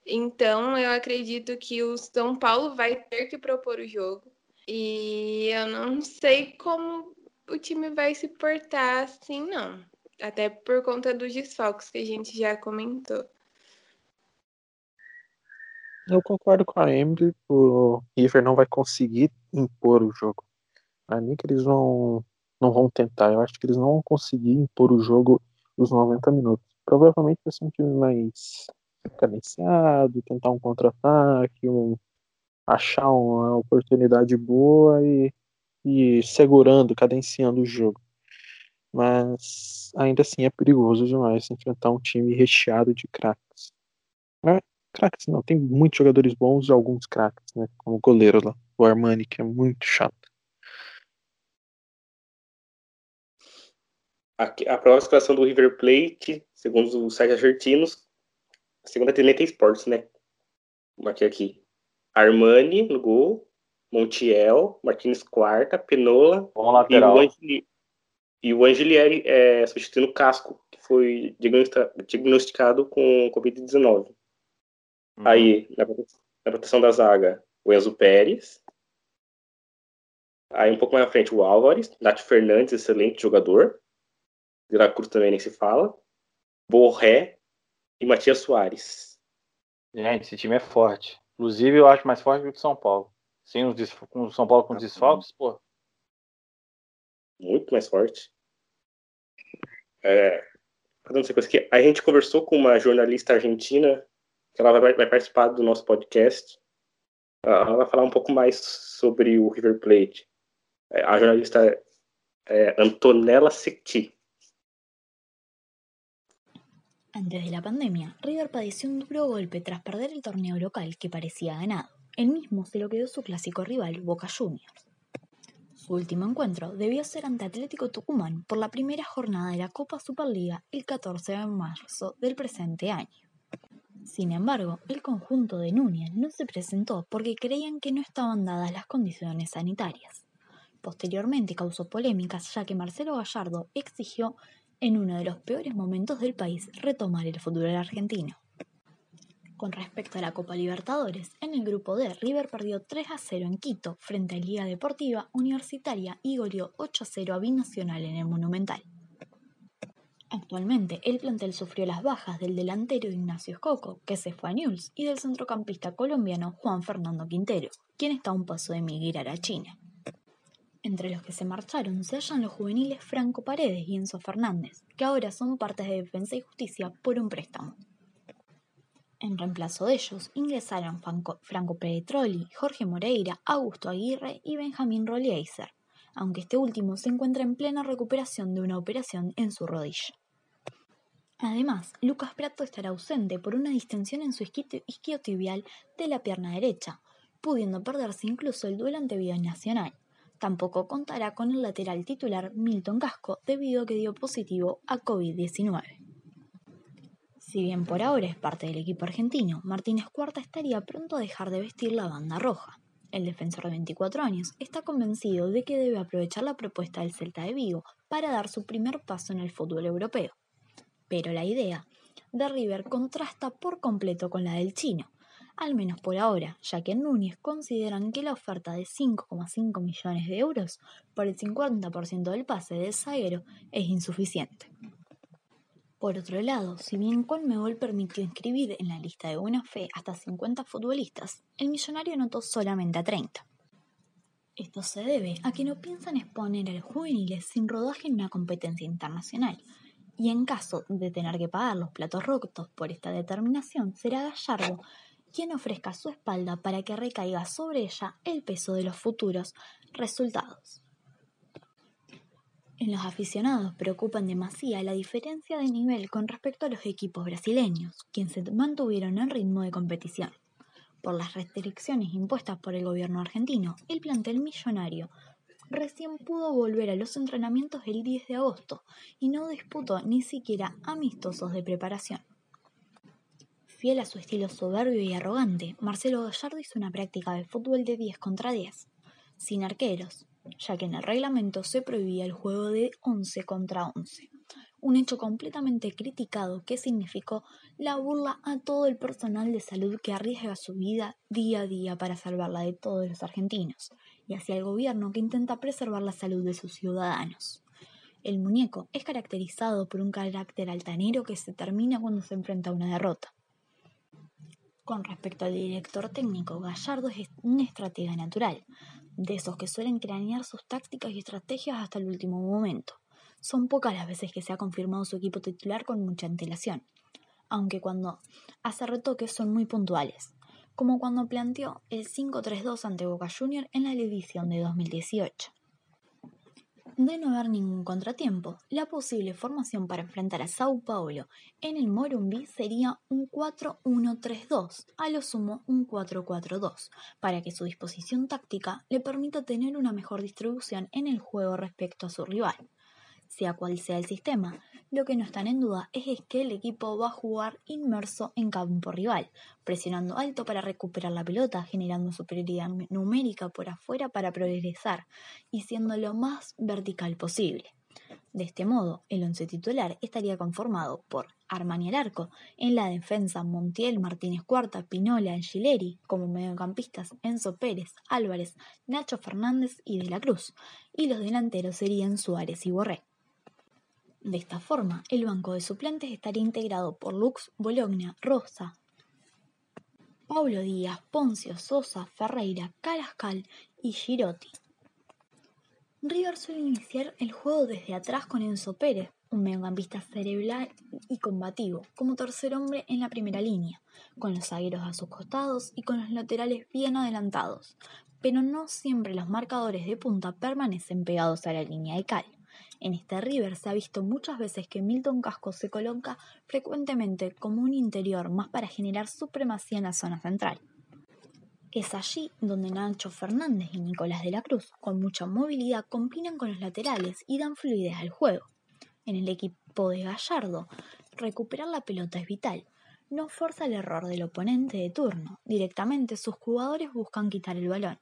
Então, eu acredito que o São Paulo vai ter que propor o jogo. E eu não sei como o time vai se portar assim, não. Até por conta dos desfalques que a gente já comentou. Eu concordo com a Emily, o River não vai conseguir impor o jogo. Não que eles vão, não vão tentar, eu acho que eles não vão conseguir impor o jogo os 90 minutos. Provavelmente vai ser um time mais cadenciado, tentar um contra-ataque, um, achar uma oportunidade boa e, e segurando, cadenciando o jogo. Mas ainda assim é perigoso demais enfrentar um time recheado de craques. É, craques não, tem muitos jogadores bons e alguns craques, né? Como o goleiro lá, o Armani, que é muito chato. Aqui, a próxima escalação do River Plate, segundo os sites argentinos, a segunda tem Neta Sports, né? Marquei aqui. Armani no gol, Montiel, Martins Quarta, Penola Bom e lateral. o, Angeli, e o Angelieri é, substituindo o Casco, que foi diagnostica- diagnosticado com Covid-19. Uhum. Aí, na na proteção da zaga, o Enzo Pérez. Aí, um pouco mais à frente, o Álvares. Nath Fernandes, excelente jogador. De La Cruz também nem se fala. Borré e Matias Soares. Gente, esse time é forte. Inclusive, eu acho mais forte que o São Paulo. Sem os desf- com o São Paulo com os desfalques, pô. Muito mais forte. É, a gente conversou com uma jornalista argentina, que ela vai, vai participar do nosso podcast. Ela vai falar um pouco mais sobre o River Plate. É, A jornalista é Antonella Secchi. Antes de la pandemia, River padeció un duro golpe tras perder el torneo local que parecía ganado. El mismo se lo quedó su clásico rival, Boca Juniors. Su último encuentro debió ser ante Atlético Tucumán por la primera jornada de la Copa Superliga el 14 de marzo del presente año. Sin embargo, el conjunto de Núñez no se presentó porque creían que no estaban dadas las condiciones sanitarias. Posteriormente causó polémicas ya que Marcelo Gallardo exigió en uno de los peores momentos del país retomar el fútbol argentino. Con respecto a la Copa Libertadores, en el grupo D, River perdió 3 a 0 en Quito frente a Liga Deportiva Universitaria y goleó 8 a 0 a Binacional en el Monumental. Actualmente, el plantel sufrió las bajas del delantero Ignacio Escoco, que se fue a Newell's, y del centrocampista colombiano Juan Fernando Quintero, quien está a un paso de emigrar a China. Entre los que se marcharon se hallan los juveniles Franco Paredes y Enzo Fernández, que ahora son partes de Defensa y Justicia por un préstamo. En reemplazo de ellos ingresaron Franco, Franco Petroli, Jorge Moreira, Augusto Aguirre y Benjamín Rollieser, aunque este último se encuentra en plena recuperación de una operación en su rodilla. Además, Lucas Prato estará ausente por una distensión en su isquiotibial de la pierna derecha, pudiendo perderse incluso el duelo ante Nacional. Tampoco contará con el lateral titular Milton Casco debido a que dio positivo a COVID-19. Si bien por ahora es parte del equipo argentino, Martínez Cuarta estaría pronto a dejar de vestir la banda roja. El defensor de 24 años está convencido de que debe aprovechar la propuesta del Celta de Vigo para dar su primer paso en el fútbol europeo. Pero la idea de River contrasta por completo con la del chino, al menos por ahora, ya que en Núñez consideran que la oferta de 5,5 millones de euros por el 50% del pase del zaguero es insuficiente. Por otro lado, si bien Conmebol permitió inscribir en la lista de buena fe hasta 50 futbolistas, el millonario anotó solamente a 30. Esto se debe a que no piensan exponer a los juveniles sin rodaje en una competencia internacional, y en caso de tener que pagar los platos rotos por esta determinación, será Gallardo quien ofrezca su espalda para que recaiga sobre ella el peso de los futuros resultados. En los aficionados preocupan demasiado la diferencia de nivel con respecto a los equipos brasileños, quienes se mantuvieron en ritmo de competición. Por las restricciones impuestas por el gobierno argentino, el plantel millonario recién pudo volver a los entrenamientos el 10 de agosto y no disputó ni siquiera amistosos de preparación. Fiel a su estilo soberbio y arrogante, Marcelo Gallardo hizo una práctica de fútbol de 10 contra 10, sin arqueros, ya que en el reglamento se prohibía el juego de 11 contra 11, un hecho completamente criticado que significó la burla a todo el personal de salud que arriesga su vida día a día para salvarla de todos los argentinos, y hacia el gobierno que intenta preservar la salud de sus ciudadanos. El muñeco es caracterizado por un carácter altanero que se termina cuando se enfrenta a una derrota. Con respecto al director técnico, Gallardo es un estratega natural, de esos que suelen cranear sus tácticas y estrategias hasta el último momento. Son pocas las veces que se ha confirmado su equipo titular con mucha antelación, aunque cuando hace retoques son muy puntuales, como cuando planteó el 5-3-2 ante Boca Junior en la edición de 2018. De no haber ningún contratiempo, la posible formación para enfrentar a Sao Paulo en el Morumbi sería un 4-1-3-2, a lo sumo un 4-4-2, para que su disposición táctica le permita tener una mejor distribución en el juego respecto a su rival. Sea cual sea el sistema, lo que no están en duda es que el equipo va a jugar inmerso en campo rival, presionando alto para recuperar la pelota, generando superioridad numérica por afuera para progresar y siendo lo más vertical posible. De este modo, el once titular estaría conformado por Armani al arco, en la defensa Montiel, Martínez Cuarta, Pinola, Angileri, como mediocampistas Enzo Pérez, Álvarez, Nacho Fernández y De la Cruz, y los delanteros serían Suárez y Borré. De esta forma, el banco de suplentes estaría integrado por Lux, Bologna, Rosa, Paulo Díaz, Poncio, Sosa, Ferreira, Carascal y Girotti. River suele iniciar el juego desde atrás con Enzo Pérez, un mediocampista cerebral y combativo, como tercer hombre en la primera línea, con los zagueros a sus costados y con los laterales bien adelantados, pero no siempre los marcadores de punta permanecen pegados a la línea de cal En este River se ha visto muchas veces que Milton Casco se coloca frecuentemente como un interior más para generar supremacía en la zona central. Es allí donde Nacho Fernández y Nicolás de la Cruz, con mucha movilidad, combinan con los laterales y dan fluidez al juego. En el equipo de Gallardo, recuperar la pelota es vital. No forza el error del oponente de turno. Directamente sus jugadores buscan quitar el balón.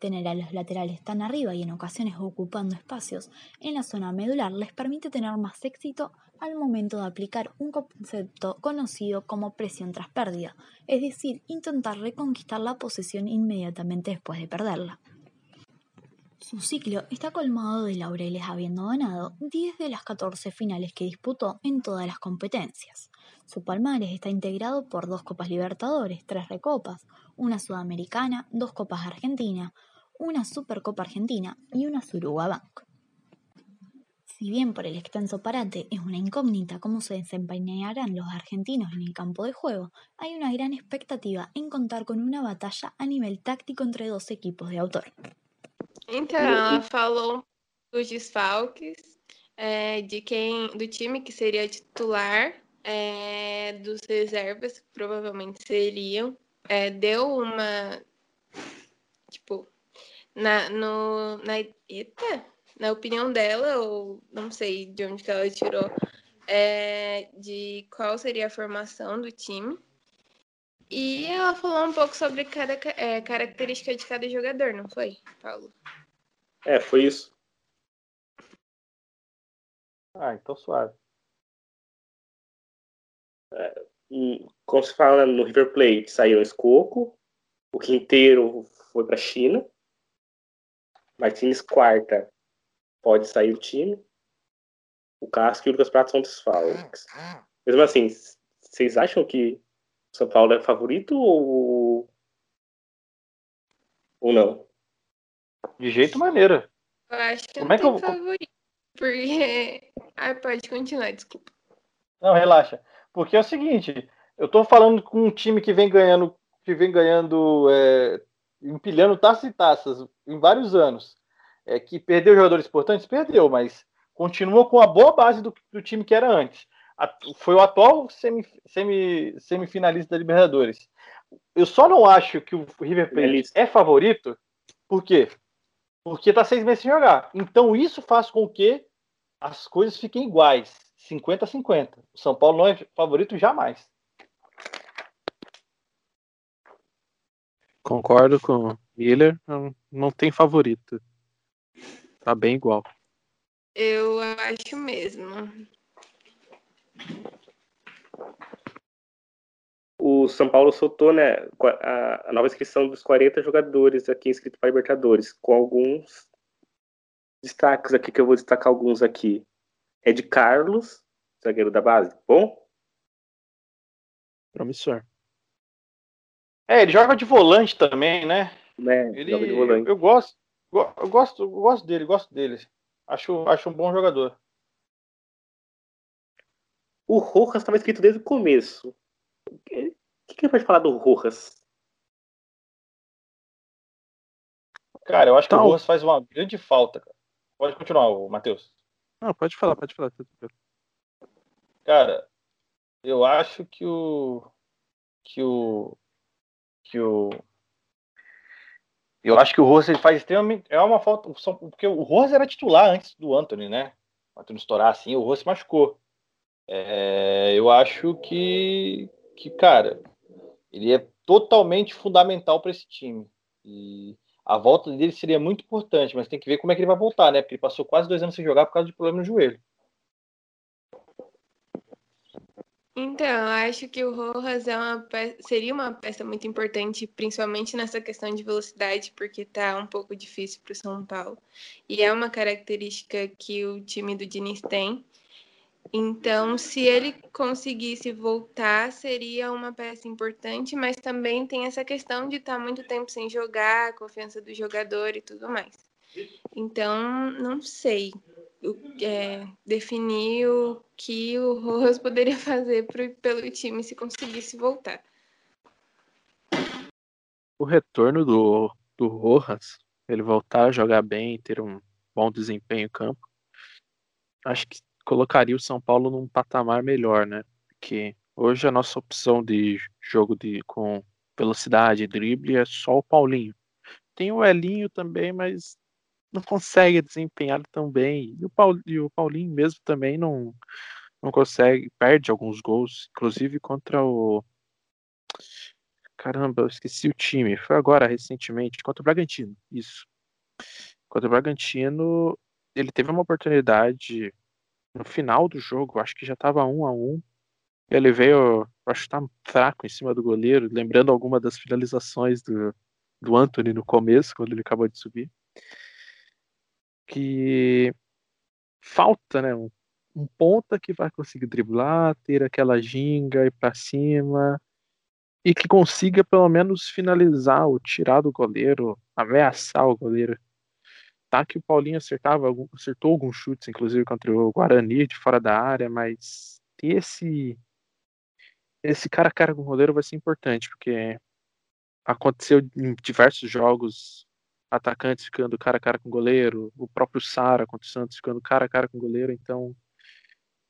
Tener a los laterales tan arriba y en ocasiones ocupando espacios en la zona medular les permite tener más éxito al momento de aplicar un concepto conocido como presión tras pérdida, es decir, intentar reconquistar la posesión inmediatamente después de perderla. Su ciclo está colmado de laureles habiendo ganado 10 de las 14 finales que disputó en todas las competencias. Su palmares está integrado por dos Copas Libertadores, tres Recopas, una Sudamericana, dos Copas Argentina, una Supercopa Argentina y una Suruga Si bien por el extenso parate es una incógnita cómo se desempeñarán los argentinos en el campo de juego, hay una gran expectativa en contar con una batalla a nivel táctico entre dos equipos de autor. Então, falou dos desfalques, é, de quem, do time que seria titular, é, dos reservas que provavelmente seriam, é, deu uma, na, no, na, eita, na opinião dela, ou não sei de onde que ela tirou, é, de qual seria a formação do time. E ela falou um pouco sobre cada é, característica de cada jogador, não foi, Paulo? É, foi isso. Ah, então suave. É, como se fala no River Plate, saiu o Escoco, o Quinteiro foi para a China, Martins quarta pode sair do time, o Casco e o Lucas Prato são desfalques. Mesmo assim, vocês acham que o São Paulo é favorito ou, ou não? De jeito maneira. Eu acho que Como não é que eu- favorito. Porque. Ai, pode continuar, desculpa. Não, relaxa. Porque é o seguinte, eu tô falando com um time que vem ganhando, que vem ganhando, é, empilhando taças e taças em vários anos. É que perdeu jogadores importantes, perdeu, mas continua com a boa base do, do time que era antes. A- foi o atual semi, semi, semifinalista da Libertadores. Eu só não acho que o River Plate Finalista. é favorito, por quê? Porque tá seis meses sem jogar. Então isso faz com que as coisas fiquem iguais, 50 a 50. O São Paulo não é favorito jamais. Concordo com Miller, não, não tem favorito. Tá bem igual. Eu acho mesmo. O São Paulo soltou né, a, a nova inscrição dos 40 jogadores aqui inscritos para Libertadores, com alguns destaques aqui, que eu vou destacar alguns aqui. É de Carlos, zagueiro da base. Bom, Promissor. É, ele joga de volante também, né? Né? Ele, joga de volante. eu gosto, go- eu gosto, eu gosto dele, gosto dele. Acho, acho um bom jogador. O Rojas estava escrito desde o começo. O que, o que ele pode falar do Rojas? Cara, eu acho que Então- o Rojas faz uma grande falta. Cara. Pode continuar, Matheus. Não, pode falar, pode falar. Cara, eu acho que o que o que o eu acho que o Rojas ele faz extremamente é uma falta porque o Rojas era titular antes do Anthony, né? O Anthony estourar assim, o Rojas se machucou. É, eu acho que que cara, ele é totalmente fundamental para esse time e a volta dele seria muito importante, mas tem que ver como é que ele vai voltar, né? Porque ele passou quase dois anos sem jogar por causa de problema no joelho. Então, acho que o Rojas é uma pe- seria uma peça muito importante, principalmente nessa questão de velocidade, porque tá um pouco difícil para o São Paulo. E é uma característica que o time do Diniz tem. Então, se ele conseguisse voltar, seria uma peça importante, mas também tem essa questão de estar muito tempo sem jogar, a confiança do jogador e tudo mais. Então, não sei é, definir o que o Rojas poderia fazer pro- pelo time se conseguisse voltar. O retorno do, do Rojas, ele voltar a jogar bem, ter um bom desempenho em campo, acho que colocaria o São Paulo num patamar melhor, né? Porque hoje a nossa opção de jogo de com velocidade, drible é só o Paulinho. Tem o Elinho também, mas não consegue desempenhar tão bem. E o, e o Paulinho mesmo também não, não consegue, perde alguns gols, inclusive contra o. Caramba, eu esqueci o time. Foi agora, recentemente, contra o Bragantino. Isso. Contra o Bragantino, ele teve uma oportunidade no final do jogo, acho que já estava um a um. Ele veio para chutar fraco em cima do goleiro, lembrando alguma das finalizações do, do Anthony no começo, quando ele acabou de subir. Que falta, né? Um, um ponta que vai conseguir driblar, ter aquela ginga, ir para cima e que consiga pelo menos finalizar ou tirar do goleiro, ameaçar o goleiro. Tá que o Paulinho acertava, acertou alguns chutes, inclusive contra o Guarani de fora da área, mas esse esse cara a cara com o goleiro vai ser importante, porque aconteceu em diversos jogos atacantes ficando cara a cara com o goleiro, o próprio Sara contra o Santos ficando cara a cara com o goleiro, então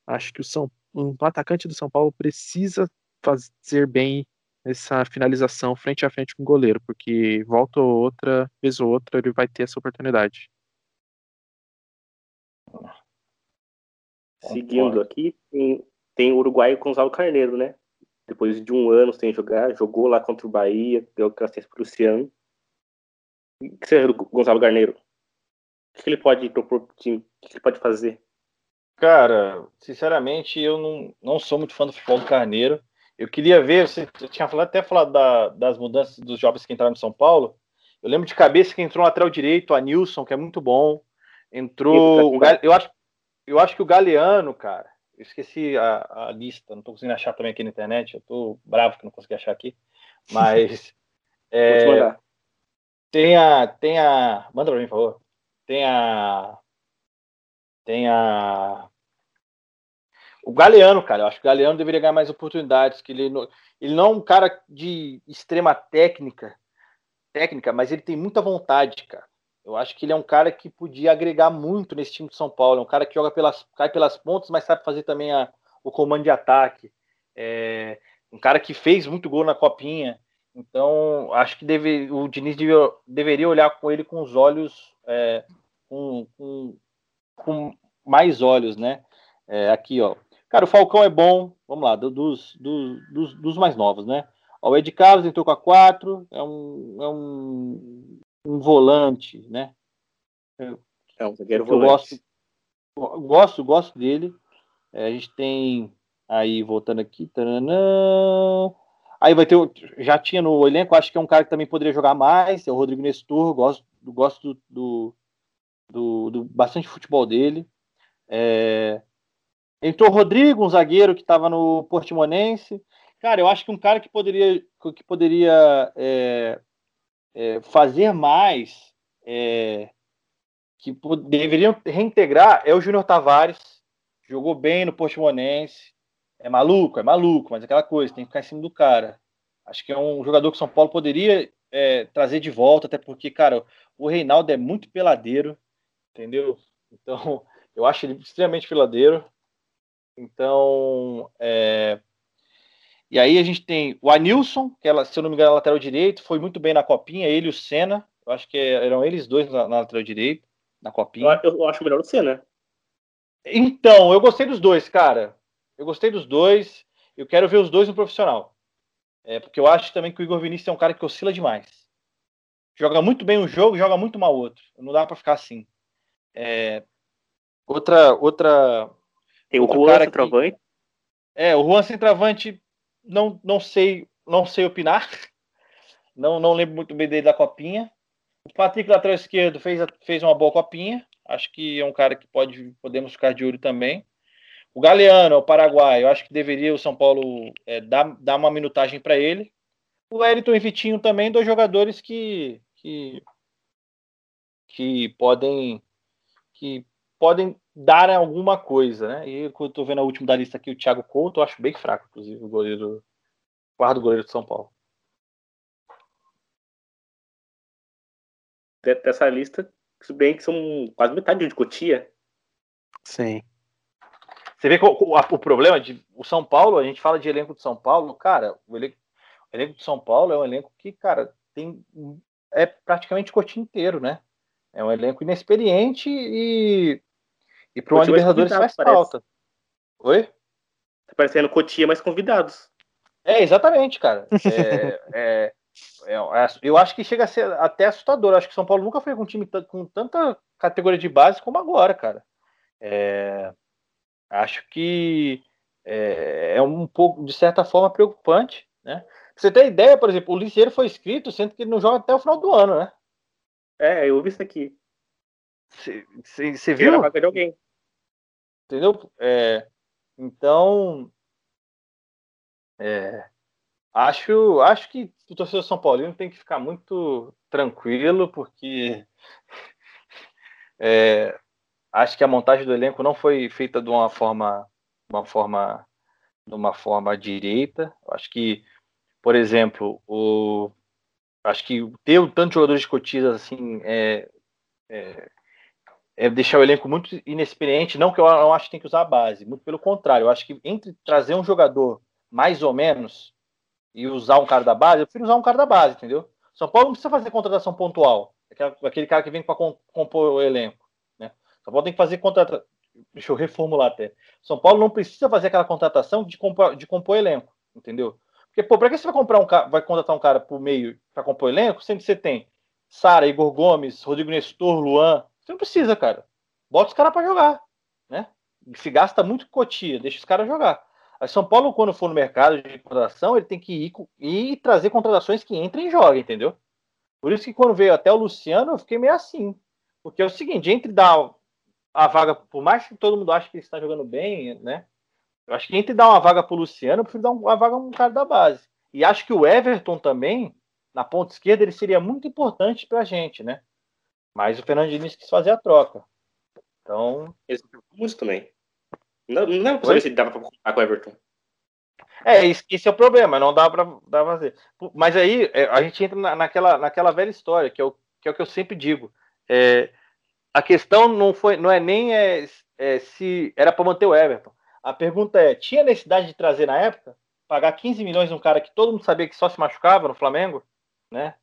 acho que o São um atacante do São Paulo precisa fazer bem essa finalização frente a frente com o goleiro, porque volta ou outra, vez ou outra, ele vai ter essa oportunidade. Seguindo aqui, tem, tem o uruguaio Gonzalo Carneiro, né? depois de um ano sem jogar, jogou lá contra o Bahia, deu assistência para o Luciano. O que você acha do Gonzalo Garneiro? O que ele pode propor pro time? O que ele pode fazer? Cara, sinceramente, eu não, não sou muito fã do futebol do Carneiro. Eu queria ver, você tinha falado, até falado da, das mudanças dos jovens que entraram no São Paulo. Eu lembro de cabeça que entrou no lateral direito, a Nilson, que é muito bom. Entrou. Isso, tá eu, acho, eu acho que o Galeano, cara, eu esqueci a, a lista, não estou conseguindo achar também aqui na internet, eu estou bravo que não consegui achar aqui, mas é, tem a, tem a, manda para mim, por favor, tem a, tem a, o Galeano, cara, eu acho que o Galeano deveria ganhar mais oportunidades, que ele, ele não é um cara de extrema técnica, técnica, mas ele tem muita vontade, cara. Eu acho que ele é um cara que podia agregar muito nesse time de São Paulo. É um cara que joga pelas, cai pelas pontas, mas sabe fazer também a, o comando de ataque. É um cara que fez muito gol na copinha. Então, acho que deve, o Diniz deve, deveria olhar com ele com os olhos, é, com, com, com, mais olhos, né? É, aqui, ó. Cara, o Falcão é bom, vamos lá, dos, dos, dos, dos mais novos, né? Ó, o Ed Carlos entrou com a 4, é um, é um um volante, né? É um zagueiro volante. Gosto, gosto, gosto dele. É, a gente tem aí, voltando aqui, taranã, aí vai ter, já tinha no elenco, acho que é um cara que também poderia jogar mais, é o Rodrigo Nestor, gosto, gosto do, do, do bastante futebol dele. É, entrou o Rodrigo, um zagueiro que estava no Portimonense. Cara, eu acho que um cara que poderia, que poderia é, é, fazer mais, é, que deveriam reintegrar, é o Júnior Tavares. Jogou bem no Portimonense. É maluco, é maluco, mas é aquela coisa, tem que ficar em cima do cara. Acho que é um jogador que o São Paulo poderia é, trazer de volta, até porque, cara, o Reinaldo é muito peladeiro, entendeu? Então, eu acho ele extremamente peladeiro. Então, é, e aí a gente tem o Anilson, que ela, se eu não me engano, é lateral direito, foi muito bem na copinha, ele e o Senna. Eu acho que eram eles dois na, na lateral direito, na copinha. Eu, eu, acho melhor o Senna. Então, eu gostei dos dois, cara. Eu gostei dos dois. Eu quero ver os dois no profissional. É, porque eu acho também que o Igor Vinícius é um cara que oscila demais. Joga muito bem um jogo, joga muito mal outro. Não dá para ficar assim. É, outra, outra. Tem o Juan centroavante. É, o Juan centroavante não, não sei não sei opinar. Não, não lembro muito bem dele da copinha. O Patrick, lateral esquerdo, fez, fez uma boa copinha. Acho que é um cara que pode podemos ficar de olho também. O Galeano, o Paraguai, eu acho que deveria o São Paulo é, dar, dar uma minutagem para ele. O Wellington e Vitinho também, dois jogadores que, que, que podem que podem dar alguma coisa, né? E eu tô vendo a última da lista aqui, o Thiago Couto, eu acho bem fraco, inclusive, o goleiro, guarda goleiro de São Paulo. Dessa lista, se bem que são quase metade de Cotia. Sim. Você vê o, o, problema de o São Paulo, a gente fala de elenco de São Paulo, cara, o elenco, o elenco de São Paulo é um elenco que, cara, tem é praticamente o corte inteiro, né? É um elenco inexperiente e e para uma Libertadores faz falta. Oi? Tá parecendo Cotia, mais convidados. É, exatamente, cara. É, é, é, é, eu acho que chega a ser até assustador. Eu acho que São Paulo nunca foi com um time com tanta categoria de base como agora, cara. É, acho que é, é, um pouco, de certa forma, preocupante, né? Pra você ter ideia, por exemplo, o Liceiro foi escrito, sendo que ele não joga até o final do ano, né? É, eu vi isso aqui. Você viu? Era de alguém. Entendeu? É, então, é, acho, acho que o torcedor São Paulino tem que ficar muito tranquilo, porque é, acho que a montagem do elenco não foi feita de uma forma, uma forma, de uma forma direita. Acho que, por exemplo, o, acho que ter tantos jogadores cotistas assim é, é, é, deixar o elenco muito inexperiente. Não que eu não acho que tem que usar a base, muito pelo contrário. Eu acho que entre trazer um jogador mais ou menos e usar um cara da base, eu prefiro usar um cara da base, entendeu? São Paulo não precisa fazer contratação pontual. Aquele cara que vem para compor o elenco. São Paulo tem que fazer contratação. Deixa eu reformular até. São Paulo não precisa fazer aquela contratação de compor, de compor elenco, entendeu? Porque, pô, pra que você vai comprar um vai contratar um cara por meio para compor elenco, sendo que você tem Sara, Igor Gomes, Rodrigo Nestor, Luan, você não precisa, cara. Bota os caras para jogar, né? Se gasta muito cotia, deixa os caras jogar. A São Paulo, quando for no mercado de contratação, ele tem que ir, ir trazer contratações que entrem e joguem, entendeu? Por isso que quando veio até o Luciano, eu fiquei meio assim. Porque é o seguinte, entre dar a vaga, por mais que todo mundo ache que ele está jogando bem, né? Eu acho que entre dar uma vaga para o Luciano, eu prefiro dar uma vaga a um cara da base. E acho que o Everton também, na ponta esquerda, ele seria muito importante para a gente, né? Mas o Fernando Diniz quis fazer a troca. Então. Eles muito também. Não, não saber se dava pra comprar com o Everton. É, esse é o problema, não dá pra fazer. Mas aí é, a gente entra na, naquela, naquela velha história, que é, o, que é o que eu sempre digo. É, a questão não, foi, não é nem é, é se era para manter o Everton. A pergunta é: tinha necessidade de trazer na época? Pagar 15 milhões num cara que todo mundo sabia que só se machucava no Flamengo? Né?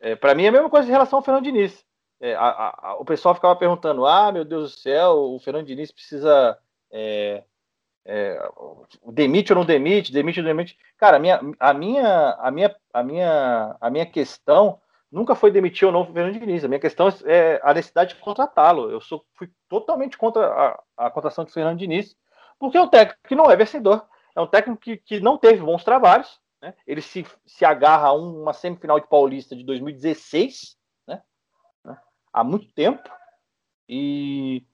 É, para mim é a mesma coisa em relação ao Fernando Diniz é, a, a, o pessoal ficava perguntando: ah, meu Deus do céu, o Fernando Diniz precisa. É, é, demite ou não demite, demite ou não demite. Cara, a minha, a minha, a minha, a minha, a minha questão nunca foi demitir ou não o Fernando Diniz. A minha questão é a necessidade de contratá-lo. Eu sou, fui totalmente contra a, a contratação de Fernando Diniz, porque é um técnico que não é vencedor. É um técnico que, que não teve bons trabalhos. Né? Ele se, se agarra a uma semifinal de Paulista de 2016 há muito tempo e,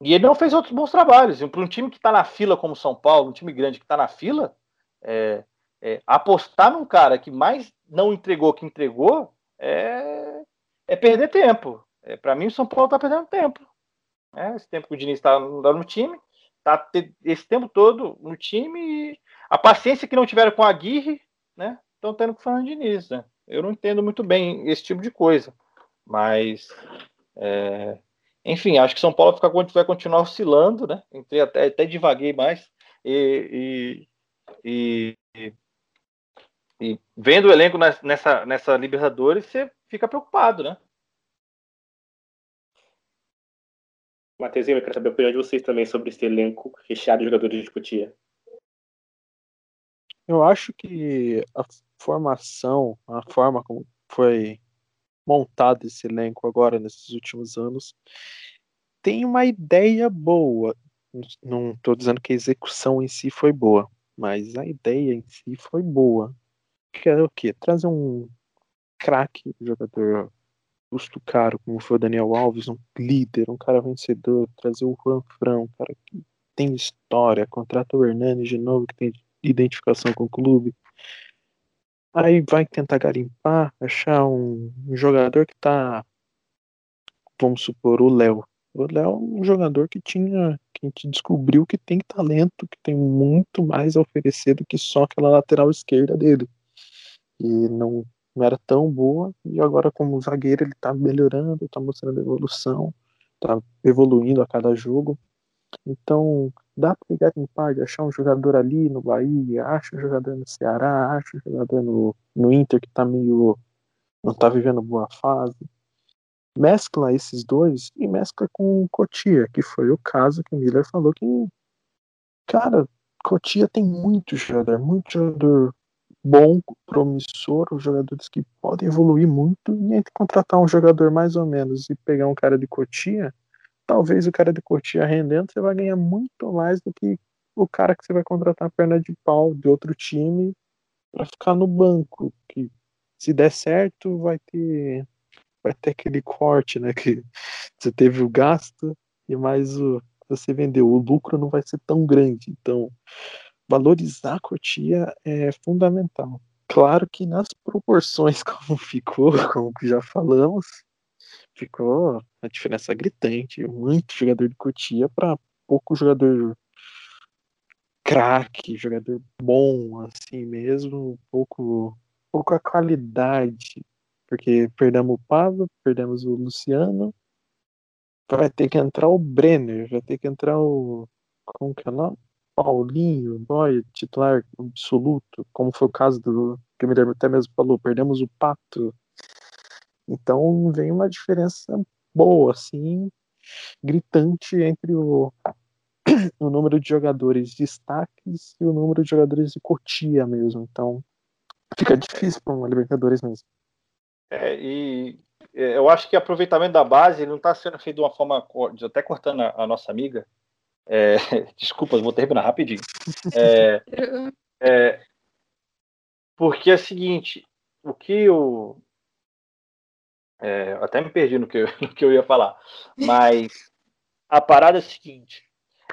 e ele não fez outros bons trabalhos. Para um time que está na fila como São Paulo, um time grande que está na fila, é, é, apostar num cara que mais não entregou que entregou é, é perder tempo. É, Para mim, o São Paulo está perdendo tempo. É, esse tempo que o Diniz está no time, tá esse tempo todo no time. a paciência que não tiveram com a Aguirre, né? Estão tendo com o Fernando Diniz. Né? Eu não entendo muito bem esse tipo de coisa. Mas, é, enfim, acho que São Paulo vai continuar oscilando, né? Entrei até, até devaguei mais. E, e, e, e vendo o elenco nessa, nessa Libertadores, você fica preocupado, né? Matheusinho, eu quero saber a opinião de vocês também sobre esse elenco recheado de jogadores de Cotia. Eu acho que a formação, a forma como foi montado esse elenco agora nesses últimos anos tem uma ideia boa. Não estou dizendo que a execução em si foi boa, mas a ideia em si foi boa. Que o quê? Trazer um craque, jogador custo caro, como foi o Daniel Alves, um líder, um cara vencedor, trazer o Juan Fran, um cara que tem história, contrata o Hernani de novo, que tem identificação com o clube, Aí vai tentar garimpar, achar um, jogador que tá. Vamos supor, o Léo. O Léo é um jogador que tinha. que a gente descobriu que tem talento, que tem muito mais a oferecer do que só aquela lateral esquerda dele. E não, não era tão boa, e agora, como zagueiro, ele tá melhorando, tá mostrando evolução, tá evoluindo a cada jogo. Então, dá para garimpar de achar um jogador ali no Bahia, acha um jogador no Ceará, acha um jogador no, no Inter que tá meio. não tá vivendo boa fase. Mescla esses dois e mescla com o Cotia, que foi o caso que o Miller falou que. Cara, Cotia tem muito jogador, muito jogador bom, promissor, os jogadores que podem evoluir muito, e entre contratar um jogador mais ou menos e pegar um cara de Cotia, talvez o cara de Cotia rendendo, você vai ganhar muito mais do que o cara que você vai contratar perna de pau de outro time para ficar no banco, que se der certo vai ter vai ter aquele corte, né, que você teve o gasto e mais o você vendeu, o lucro não vai ser tão grande. Então, valorizar a Cotia é fundamental. Claro que nas proporções como ficou, como já falamos, ficou a diferença gritante. Muito jogador de Cotia para pouco jogador craque, jogador bom assim mesmo, pouco pouca qualidade, porque perdemos o Pablo, perdemos o Luciano, vai ter que entrar o Brenner, vai ter que entrar o como que é o nome? Paulinho, boy, titular absoluto, como foi o caso do que o Miller até mesmo falou, perdemos o Pato. Então vem uma diferença boa, assim, gritante entre o, o número de jogadores destaques e o número de jogadores de cotia mesmo. Então fica difícil para uma Libertadores mesmo. É, e é, eu acho que aproveitamento da base não está sendo feito de uma forma, até cortando a, a nossa amiga, é, desculpa, vou terminar rapidinho. É, é, porque é o seguinte, o que eu. É, até me perdi no que, eu, no que eu ia falar. Mas a parada é a seguinte: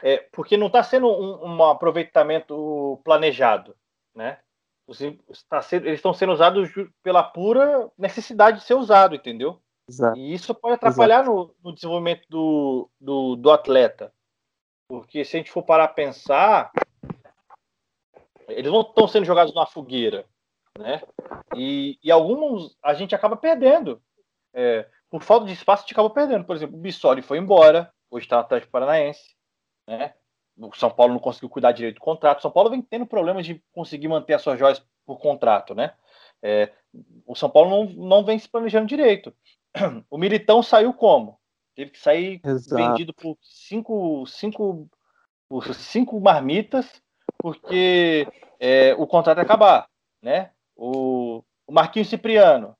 é, porque não está sendo um, um, aproveitamento planejado. Né? Os, tá sendo, eles estão sendo usados pela pura necessidade de ser usado, entendeu? Exato. E isso pode atrapalhar no, no, desenvolvimento do, do, do atleta. Porque se a gente for parar a pensar, eles não estão sendo jogados na fogueira, né? E, e alguns a gente acaba perdendo. É, por falta de espaço, a gente acaba perdendo. Por exemplo, o Bissoli foi embora, hoje está no Atlético Paranaense, né? O São Paulo não conseguiu cuidar direito do contrato. O São Paulo vem tendo problemas de conseguir manter as suas joias por contrato, né? É, o São Paulo não, não vem se planejando direito. O Militão saiu como? Teve que sair Exato. vendido por cinco, cinco, por cinco marmitas, porque é, o contrato ia acabar. Né? O, o Marquinhos Cipriano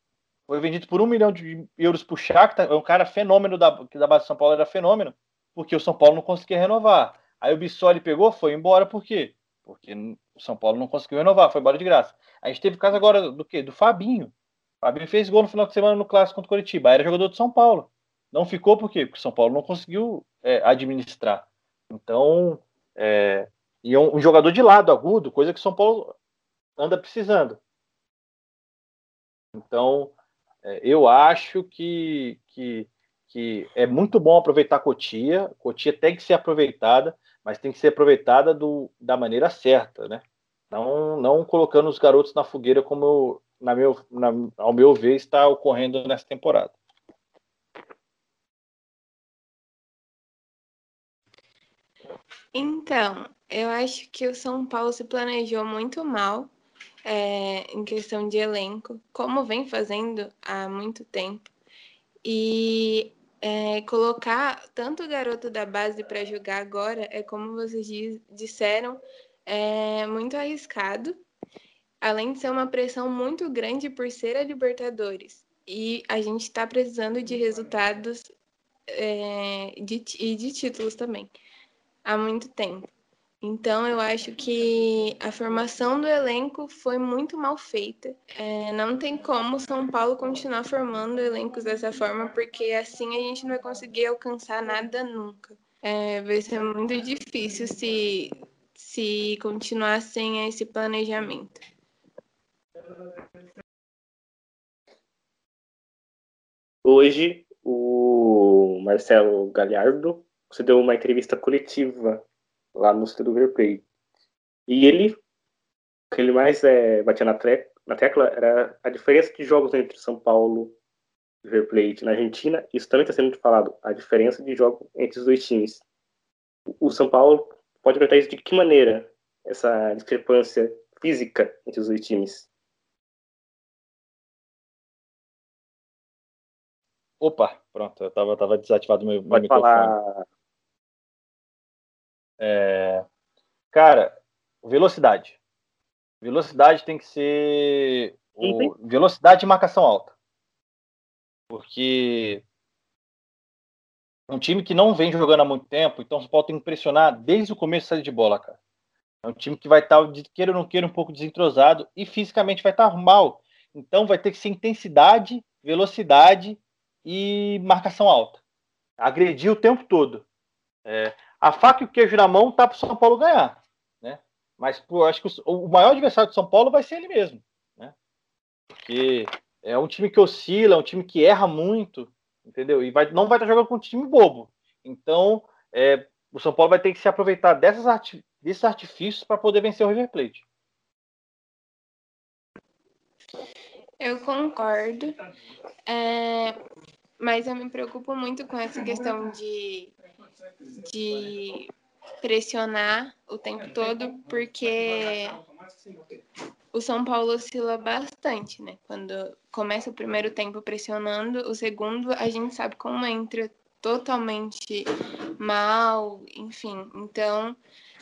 foi vendido por um milhão de euros para o Shakhtar, é um cara fenômeno da, da base de São Paulo era fenômeno, porque o São Paulo não conseguia renovar. Aí o Bissoli pegou, foi embora, por quê? Porque o São Paulo não conseguiu renovar, foi embora de graça. A gente teve o caso agora do quê? Do Fabinho. O Fabinho fez gol no final de semana no Clássico contra o Curitiba, era jogador do São Paulo. Não ficou por quê? Porque o São Paulo não conseguiu é, administrar. Então, é, e um, um, jogador de lado, agudo, coisa que o São Paulo anda precisando. Então, é, eu acho que, que, que é muito bom aproveitar a Cotia. Cotia tem que ser aproveitada, mas tem que ser aproveitada do, da maneira certa, né? Não, não colocando os garotos na fogueira como, eu, na meu, na, ao meu ver, está ocorrendo nessa temporada. Então, eu acho que o São Paulo se planejou muito mal é, em questão de elenco, como vem fazendo há muito tempo. E é, colocar tanto o garoto da base para jogar agora é, como vocês diz, disseram, é muito arriscado, além de ser uma pressão muito grande por ser a Libertadores. E a gente está precisando de resultados é, de, e de títulos também há muito tempo. Então, eu acho que a formação do elenco foi muito mal feita. É, não tem como São Paulo continuar formando elencos dessa forma, porque assim a gente não vai conseguir alcançar nada nunca. É, vai ser muito difícil se, se continuar sem esse planejamento. Hoje, o Marcelo Galhardo você deu uma entrevista coletiva lá no City do River Plate. E ele, o que ele mais é, batia na, na tecla era a diferença de jogos entre São Paulo e River Plate na Argentina. Isso também está sendo falado, a diferença de jogo entre os dois times. o São Paulo pode aproveitar isso de que maneira? Essa discrepância física entre os dois times. Opa, pronto, eu tava, tava desativado meu, meu microfone. falar. É, cara, velocidade. Velocidade tem que ser o, velocidade e marcação alta. Porque um time que não vem jogando há muito tempo, então o São Paulo tem que pressionar desde o começo da saída de bola, cara. É um time que vai estar, queira ou não queira, um pouco desentrosado e fisicamente vai estar mal. Então vai ter que ser intensidade, velocidade e marcação alta. Agredir o tempo todo. É, a faca e o queijo na mão tá para o São Paulo ganhar, né? Mas pô, acho que o, o, maior adversário do São Paulo vai ser ele mesmo, né? Porque é um time que oscila, é um time que erra muito, entendeu? E vai, não vai estar jogando com um time bobo. Então, é, o São Paulo vai ter que se aproveitar dessas arti desses artifícios para poder vencer o River Plate. Eu concordo. É, mas eu me preocupo muito com essa questão de, de pressionar o tempo todo, porque o São Paulo oscila bastante, né? Quando começa o primeiro tempo pressionando, o segundo a gente sabe como entra totalmente mal, enfim. Então,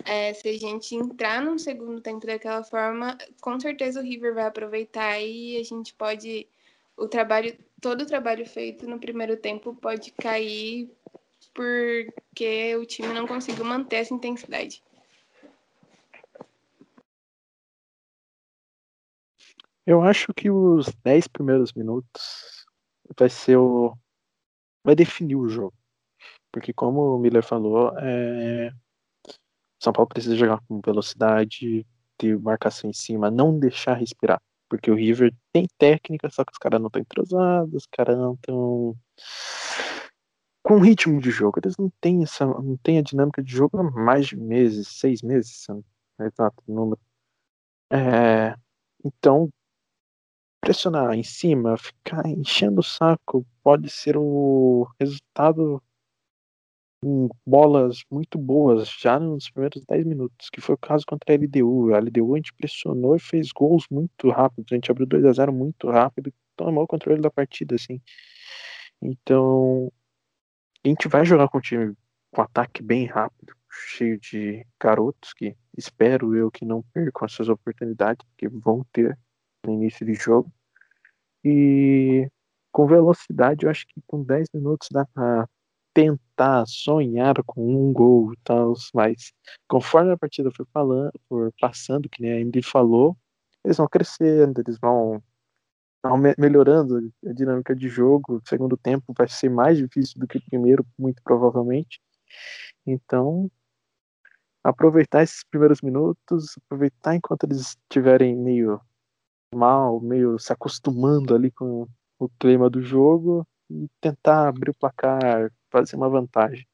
é, se a gente entrar num segundo tempo daquela forma, com certeza o River vai aproveitar e a gente pode o trabalho, todo o trabalho feito no primeiro tempo pode cair porque o time não conseguiu manter essa intensidade. Eu acho que os 10 primeiros minutos vai ser o. vai definir o jogo. Porque como o Miller falou, é... São Paulo precisa jogar com velocidade, ter marcação em cima, não deixar respirar. Porque o River tem técnica, só que os caras não estão entrosados, os caras não estão com ritmo de jogo. Eles não têm essa, não têm a dinâmica de jogo há mais de meses, seis meses, exato número. É, então, pressionar em cima, ficar enchendo o saco, pode ser o resultado em bolas muito boas já nos primeiros 10 minutos, que foi o caso contra a LDU. A LDU a gente pressionou e fez gols muito rápidos. A gente abriu 2 a 0 muito rápido, tomou o controle da partida, assim. Então, a gente vai jogar com um time com ataque bem rápido, cheio de garotos que espero eu que não percam essas oportunidades, que vão ter no início de jogo. E com velocidade, eu acho que com 10 minutos dá pra tentar sonhar com um gol e tal, mas conforme a partida foi falando, for passando, que nem a Emily falou, eles vão crescendo, eles vão melhorando a dinâmica de jogo. O segundo tempo vai ser mais difícil do que o primeiro, muito provavelmente. Então, aproveitar esses primeiros minutos, aproveitar enquanto eles estiverem meio mal, meio se acostumando ali com o clima do jogo e tentar abrir o placar, fazer uma vantagem.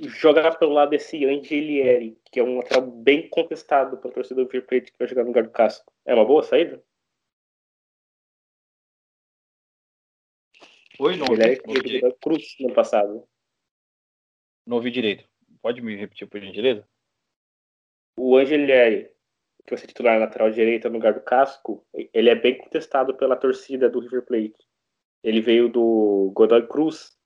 Jogar pelo lado desse Angelieri, que é um lateral bem contestado pela torcida do River Plate que vai jogar no lugar do Casco. É uma boa saída? Oi, não. Ele é Cruz no passado. Não ouvi direito. Pode me repetir, por gentileza? O Angelieri, que vai ser titular lateral direita no lugar do Casco, ele é bem contestado pela torcida do River Plate. Ele veio do Godoy Cruz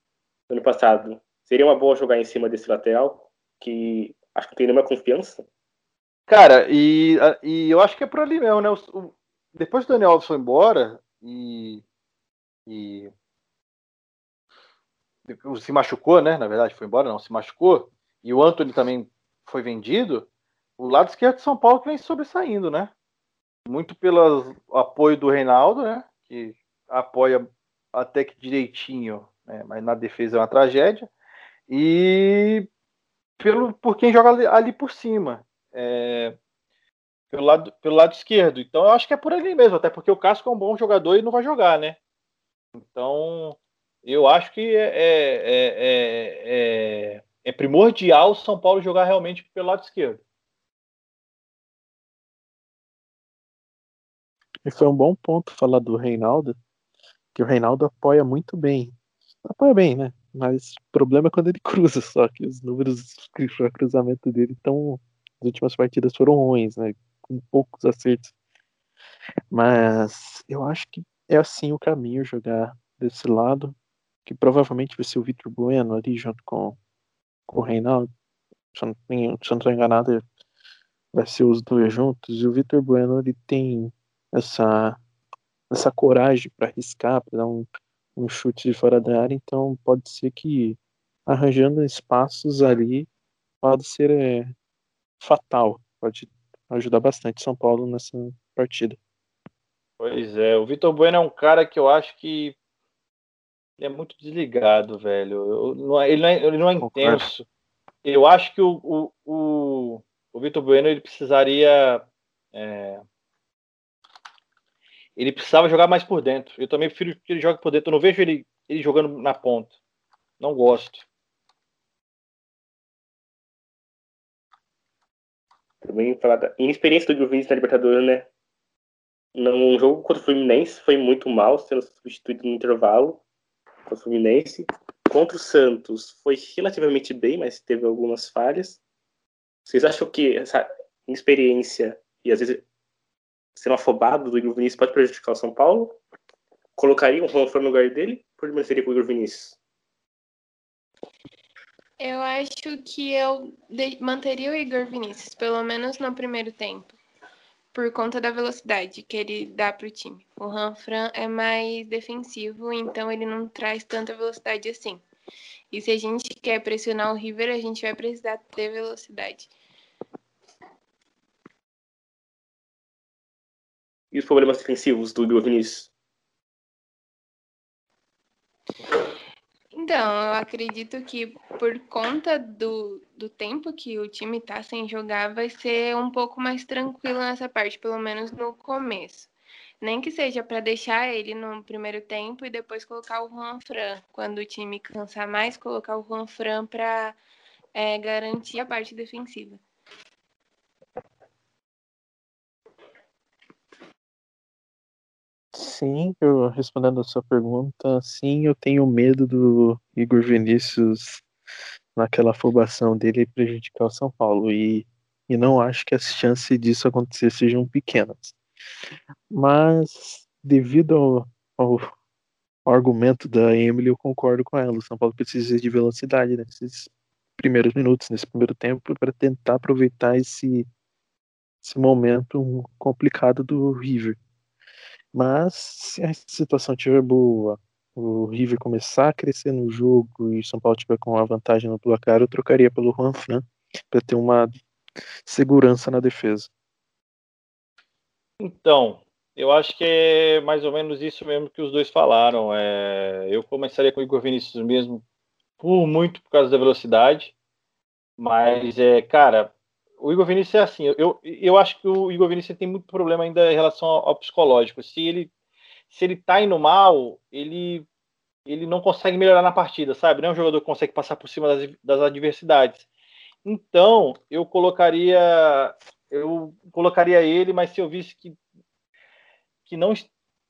no ano passado. Seria uma boa jogar em cima desse lateral, que acho que não tem nenhuma confiança. Cara, e, e eu acho que é por ali mesmo, né? O, o, depois que o Daniel Alves foi embora e, e se machucou, né? Na verdade, foi embora, não, se machucou, e o Anthony também foi vendido, o lado esquerdo de São Paulo vem sobressaindo, né? Muito pelo apoio do Reinaldo, né? Que apoia até que direitinho, né? mas na defesa é uma tragédia. E pelo, por quem joga ali, ali por cima. É, pelo, lado, pelo lado esquerdo. Então eu acho que é por ali mesmo, até porque o Casco é um bom jogador e não vai jogar, né? Então eu acho que é, é, é, é primordial o São Paulo jogar realmente pelo lado esquerdo. E foi um bom ponto falar do Reinaldo, que o Reinaldo apoia muito bem. Apoia bem, né? Mas o problema é quando ele cruza, só que os números de cruzamento dele estão. As últimas partidas foram ruins, né? Com poucos acertos. Mas eu acho que é assim o caminho jogar desse lado, que provavelmente vai ser o Vitor Bueno ali junto com, com o Reinaldo. Se eu não estou enganado, vai ser os dois juntos. E o Vitor Bueno ele tem essa, essa coragem para arriscar, para dar um, um chute de fora da área. Então pode ser que arranjando espaços ali pode ser é, fatal, pode ajudar bastante São Paulo nessa partida. Pois é, o Vitor Bueno é um cara que eu acho que ele é muito desligado, velho. Ele não é, ele não é intenso. Eu acho que o, o, o, o Vitor Bueno ele precisaria. É, ele precisava jogar mais por dentro. Eu também prefiro que ele jogue por dentro. Eu não vejo ele, ele jogando na ponta. Não gosto. Também falar da inexperiência do Gil na Libertadores, né? num jogo contra o Fluminense foi muito mal, sendo substituído no intervalo contra o Fluminense. Contra o Santos foi relativamente bem, mas teve algumas falhas. Vocês acham que essa inexperiência e às vezes sendo afobado do Igor Vinícius pode prejudicar o São Paulo? Colocaria um Juan no lugar dele? Ou permaneceria com o Igor Vinícius? Eu acho que eu manteria o Igor Vinícius, pelo menos no primeiro tempo por conta da velocidade que ele dá para o time. O Ranfran é mais defensivo, então ele não traz tanta velocidade assim. E se a gente quer pressionar o River, a gente vai precisar ter velocidade. E os problemas defensivos do Igor Vinícius? Então, eu acredito que por conta do, do tempo que o time tá sem jogar, vai ser um pouco mais tranquilo nessa parte, pelo menos no começo. Nem que seja para deixar ele no primeiro tempo e depois colocar o Juan Fran. Quando o time cansar mais, colocar o Juan Fran para é, garantir a parte defensiva. Sim, eu respondendo a sua pergunta, sim, eu tenho medo do Igor Vinícius naquela afobação dele prejudicar o São Paulo e, e não acho que as chances disso acontecer sejam pequenas. Mas devido ao, ao, ao argumento da Emily, eu concordo com ela. O São Paulo precisa de velocidade nesses primeiros minutos, nesse primeiro tempo, para tentar aproveitar esse, esse momento complicado do River. Mas se a situação estiver boa, o River começar a crescer no jogo e o São Paulo tiver com uma vantagem no placar, eu trocaria pelo Juan Fran para ter uma segurança na defesa. Então, eu acho que é mais ou menos isso mesmo que os dois falaram. É, eu começaria com o Igor Vinícius mesmo, por muito por causa da velocidade. Mas, é, cara, o Igor Vinícius é assim. Eu, eu acho que o Igor Vinícius tem muito problema ainda em relação ao, ao psicológico. Se ele se ele tá indo mal, ele ele não consegue melhorar na partida, sabe? Não é um jogador que consegue passar por cima das, das adversidades. Então, eu colocaria eu colocaria ele, mas se eu visse que que não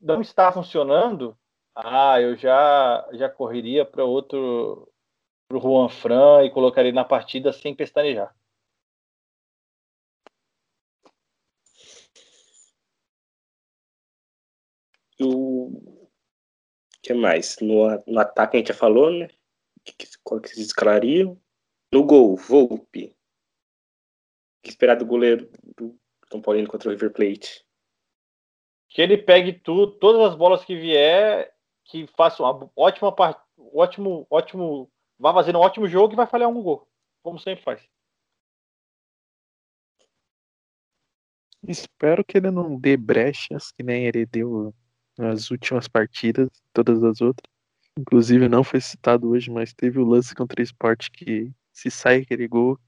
não está funcionando, ah, eu já já correria para outro para o Juan Fran e colocaria na partida sem pestanejar. o que mais? No, no ataque a gente já falou, né? Qual que vocês escalariam? No gol, Volpe. O que esperar do goleiro do São Paulino contra o River Plate? Que ele pegue tudo, todas as bolas que vier, que faça uma ótima parte, ótimo, ótimo, vá fazendo um ótimo jogo e vai falhar um gol, como sempre faz. Espero que ele não dê brechas que nem ele deu nas últimas partidas, todas as outras. Inclusive não foi citado hoje, mas teve o lance contra o esporte que se sai aquele gol,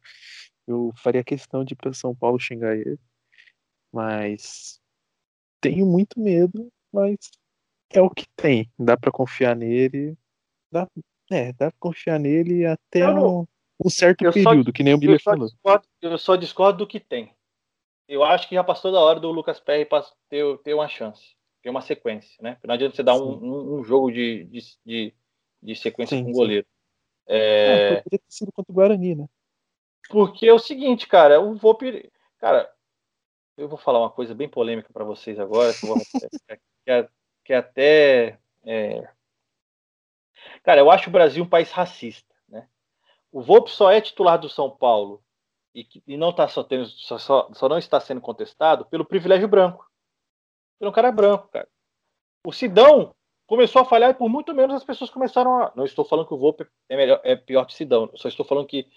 eu faria questão de ir para São Paulo xingar ele. Mas tenho muito medo, mas é o que tem. Dá para confiar nele. Dá, é, dá pra confiar nele até um, um, certo período, só, que nem o Billy falou. Discordo, eu só discordo do que tem. Eu acho que já passou da hora do Lucas Perry ter, ter uma chance tem uma sequência, né? Não adianta você dar um, um, jogo de, de, de, de sequência sim, com o goleiro. É... Ah, poderia ter sido contra o Guarani, né? Porque é o seguinte, cara, o Volpe. Cara, eu vou falar uma coisa bem polêmica para vocês agora, que, vou, que, é, que é até. É... Cara, eu acho o Brasil um país racista. Né? O Volpe só é titular do São Paulo e, que, e não, tá só, tendo, só, só, só não está sendo contestado pelo privilégio branco. Pelo um cara branco, cara. O Sidão começou a falhar e por muito menos as pessoas começaram a. Não estou falando que o Volpe é, melhor, é pior que o Sidão, só estou falando que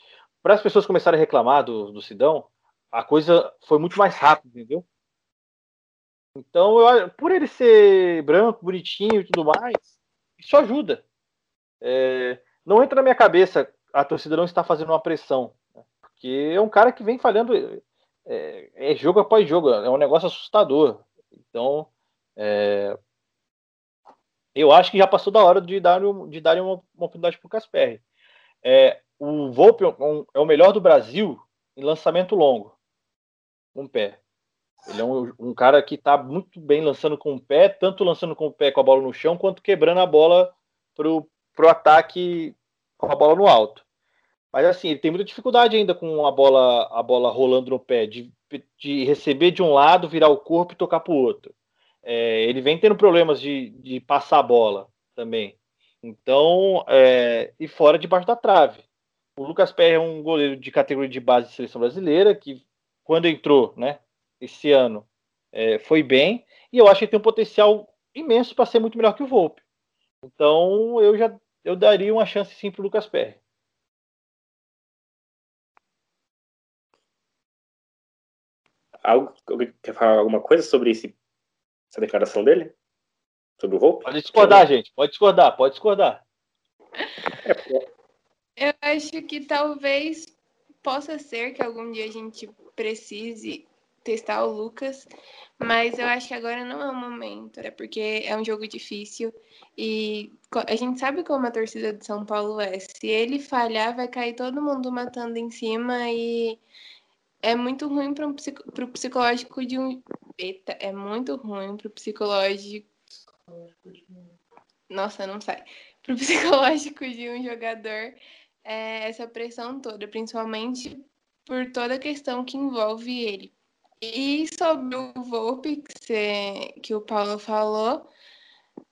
para as pessoas começarem a reclamar do, do Sidão, a coisa foi muito mais rápida, entendeu? Então, eu, por ele ser branco, bonitinho e tudo mais, isso ajuda. É, não entra na minha cabeça a torcida não está fazendo uma pressão, né? porque é um cara que vem falhando é, é, jogo após jogo, é um negócio assustador. Então, é, eu acho que já passou da hora de dar, de dar uma, uma oportunidade para o Casper. É, o Volpe é, é o melhor do Brasil em lançamento longo, com um pé. Ele é um, um cara que está muito bem lançando com o pé, tanto lançando com o pé com a bola no chão, quanto quebrando a bola pro, pro ataque com a bola no alto. Mas assim, ele tem muita dificuldade ainda com a bola, a bola rolando no pé, de, de receber de um lado, virar o corpo e tocar para o outro. É, ele vem tendo problemas de, de passar a bola também. Então, é, e fora debaixo da trave. O Lucas Perry é um goleiro de categoria de base de seleção brasileira, que quando entrou, né, esse ano, é, foi bem, e eu acho que tem um potencial imenso para ser muito melhor que o Volpe. Então, eu já eu daria uma chance sim para o Lucas Perry. Algo, quer falar alguma coisa sobre esse essa declaração dele? Sobre o Volpe? Pode discordar, gente. Pode discordar, pode discordar. Eu acho que talvez possa ser que algum dia a gente precise testar o Lucas, mas eu acho que agora não é o momento, é porque é um jogo difícil e a gente sabe como a torcida de São Paulo é. Se ele falhar, vai cair todo mundo matando em cima e é muito ruim para um pro psicológico de um. Eita, é muito ruim para o psicológico. Nossa, não sai. Para o psicológico de um jogador, é, essa pressão toda, principalmente por toda a questão que envolve ele. E sobre o Volpe, que, você, que o Paulo falou,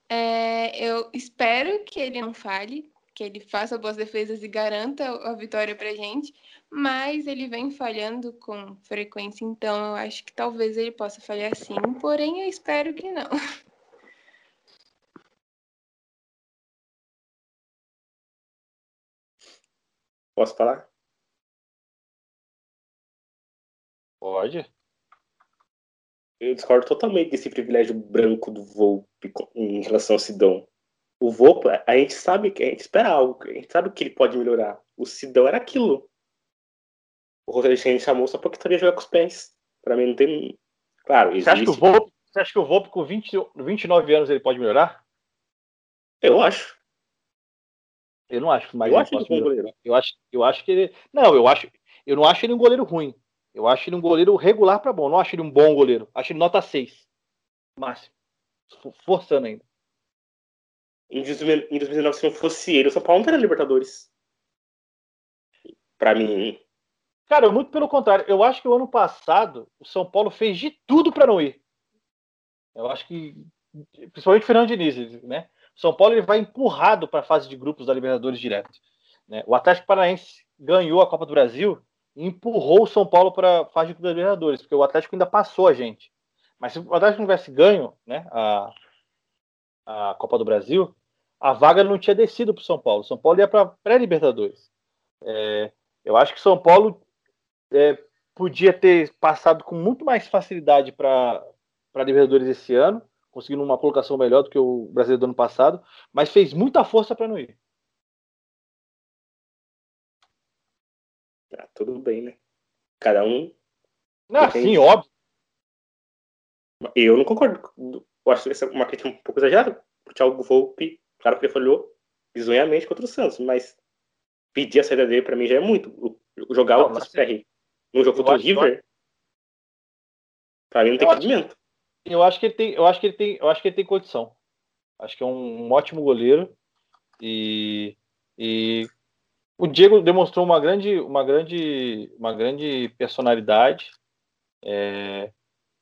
é, eu espero que ele não fale, que ele faça boas defesas e garanta a vitória para gente, mas ele vem falhando com frequência, então eu acho que talvez ele possa falhar sim, porém eu espero que não. Posso falar? Pode. Eu discordo totalmente desse privilégio branco do Volpe em relação ao Sidão. O Volpe, a gente sabe que a gente espera algo, a gente sabe que ele pode melhorar. O Sidão era aquilo o Roger chamou só porque sabia jogar com os pés. Pra mim não tem. Claro, existe. Você acha que o Volpe, você acha que o Volpe com 20, 29 anos ele pode melhorar? Eu acho. Eu não acho, mas eu acho ele um goleiro. Eu acho, eu acho que ele. Não, eu acho. Eu não acho ele um goleiro ruim. Eu acho ele um goleiro regular para bom. Não acho ele um bom goleiro. Acho ele nota 6. Máximo. Forçando ainda. Em 2019, se não fosse ele, o São Paulo não teria Libertadores. Pra mim, Cara, muito pelo contrário. Eu acho que o ano passado o São Paulo fez de tudo para não ir. Eu acho que, principalmente o Fernando Diniz, né? O São Paulo ele vai empurrado para a fase de grupos da Libertadores direto. Né? O Atlético Paranaense ganhou a Copa do Brasil e empurrou o São Paulo para a fase de grupos da Libertadores, porque o Atlético ainda passou a gente. Mas se o Atlético não tivesse ganho né, a, a Copa do Brasil, a vaga não tinha descido para o São Paulo. São Paulo ia para pré-Libertadores. É, eu acho que São Paulo é, podia ter passado com muito mais facilidade para a Libertadores esse ano, conseguindo uma colocação melhor do que o brasileiro do ano passado, mas fez muita força para não ir. Ah, tudo bem, né? Cada um. Ah, sim, óbvio. Eu não concordo. Eu acho que essa é uma crítica um pouco exagerada. O Thiago Volpe, claro que ele falhou bizonhamente contra o Santos, mas pedir a saída dele para mim já é muito. Jogar não, o Casper no jogo contra o River, pra mim não tem eu cabimento. Acho, eu acho que ele tem, eu acho que ele tem, eu acho que ele tem condição. Acho que é um, um ótimo goleiro e, e o Diego demonstrou uma grande, uma grande, uma grande personalidade. É,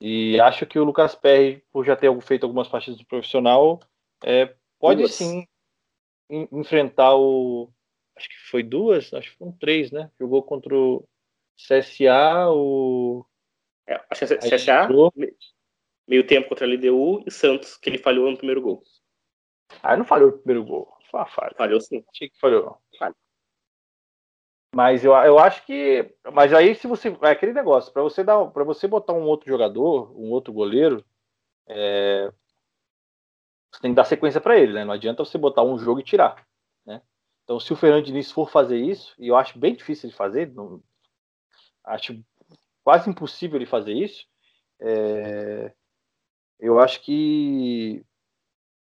e acho que o Lucas Perry, por já ter feito algumas partidas do profissional, é, pode duas. sim enfrentar o. Acho que foi duas, acho que foram três, né? Jogou contra o CSA, o. É, acho que CSA, meio tempo contra a LDU e Santos, que ele falhou no primeiro gol. Ah, não falhou o primeiro gol. Foi uma falha. Falhou sim. Achei que falhou. Falha. Mas eu, eu acho que. Mas aí, se você. É aquele negócio, para você dar para você botar um outro jogador, um outro goleiro, é, você tem que dar sequência para ele, né? Não adianta você botar um jogo e tirar. Né? Então, se o Fernando Diniz for fazer isso, e eu acho bem difícil de fazer, não, acho quase impossível ele fazer isso, é, eu acho que,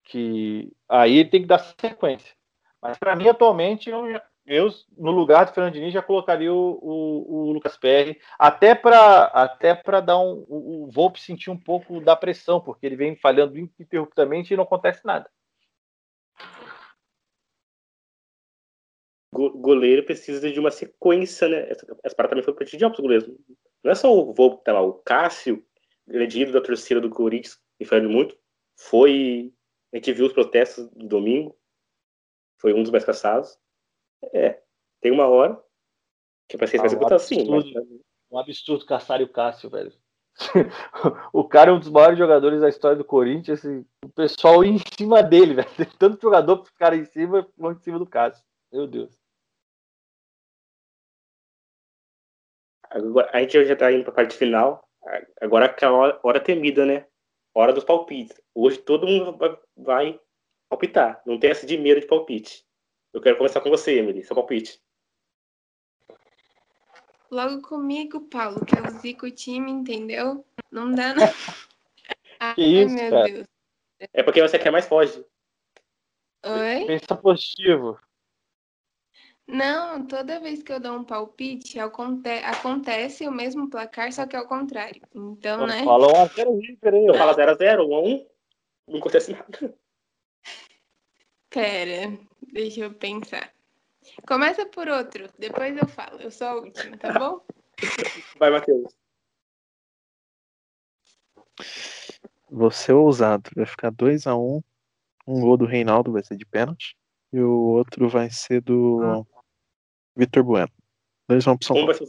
que aí ele tem que dar sequência. Mas para mim, atualmente, eu, eu, no lugar do Fernandinho, já colocaria o, o, o Lucas Perry, até para até dar um. O, o Volpe sentir um pouco da pressão, porque ele vem falhando interruptamente e não acontece nada. Goleiro precisa de uma sequência, né? Essa parada também foi para de outros goleiros. Não é só o Volpe, tá lá, o Cássio, grande da torcida do Corinthians, e falando muito, foi. A gente viu os protestos do domingo, foi um dos mais caçados. É, tem uma hora que vai ser ah, um assim. Mas... Um absurdo caçar o Cássio, velho. o cara é um dos maiores jogadores da história do Corinthians. Assim, o pessoal em cima dele, velho. Tem tanto jogador para ficar em cima, em cima do Cássio. Meu Deus. Agora, a gente já tá indo pra parte final. Agora aquela hora temida, né? Hora dos palpites. Hoje todo mundo vai palpitar. Não tem essa de medo de palpite. Eu quero começar com você, Emily, seu palpite. Logo comigo, Paulo, que eu zico o time, entendeu? Não dá, não. Ai, isso, meu cara? Deus. É porque você quer mais foge. Oi? Pensa positivo. Não, toda vez que eu dou um palpite, acontece o mesmo placar, só que ao contrário. Então, eu né? Fala 1x0 River aí, Fala 0x0, 1x1. Não acontece nada. Pera, deixa eu pensar. Começa por outro, depois eu falo. Eu sou a última, tá bom? Vai, Matheus. Você é ousado. Vai ficar 2x1. Um, um gol do Reinaldo vai ser de pênalti. E o outro vai ser do ah. Vitor Bueno. Dois vão pro São Paulo. Um vai ser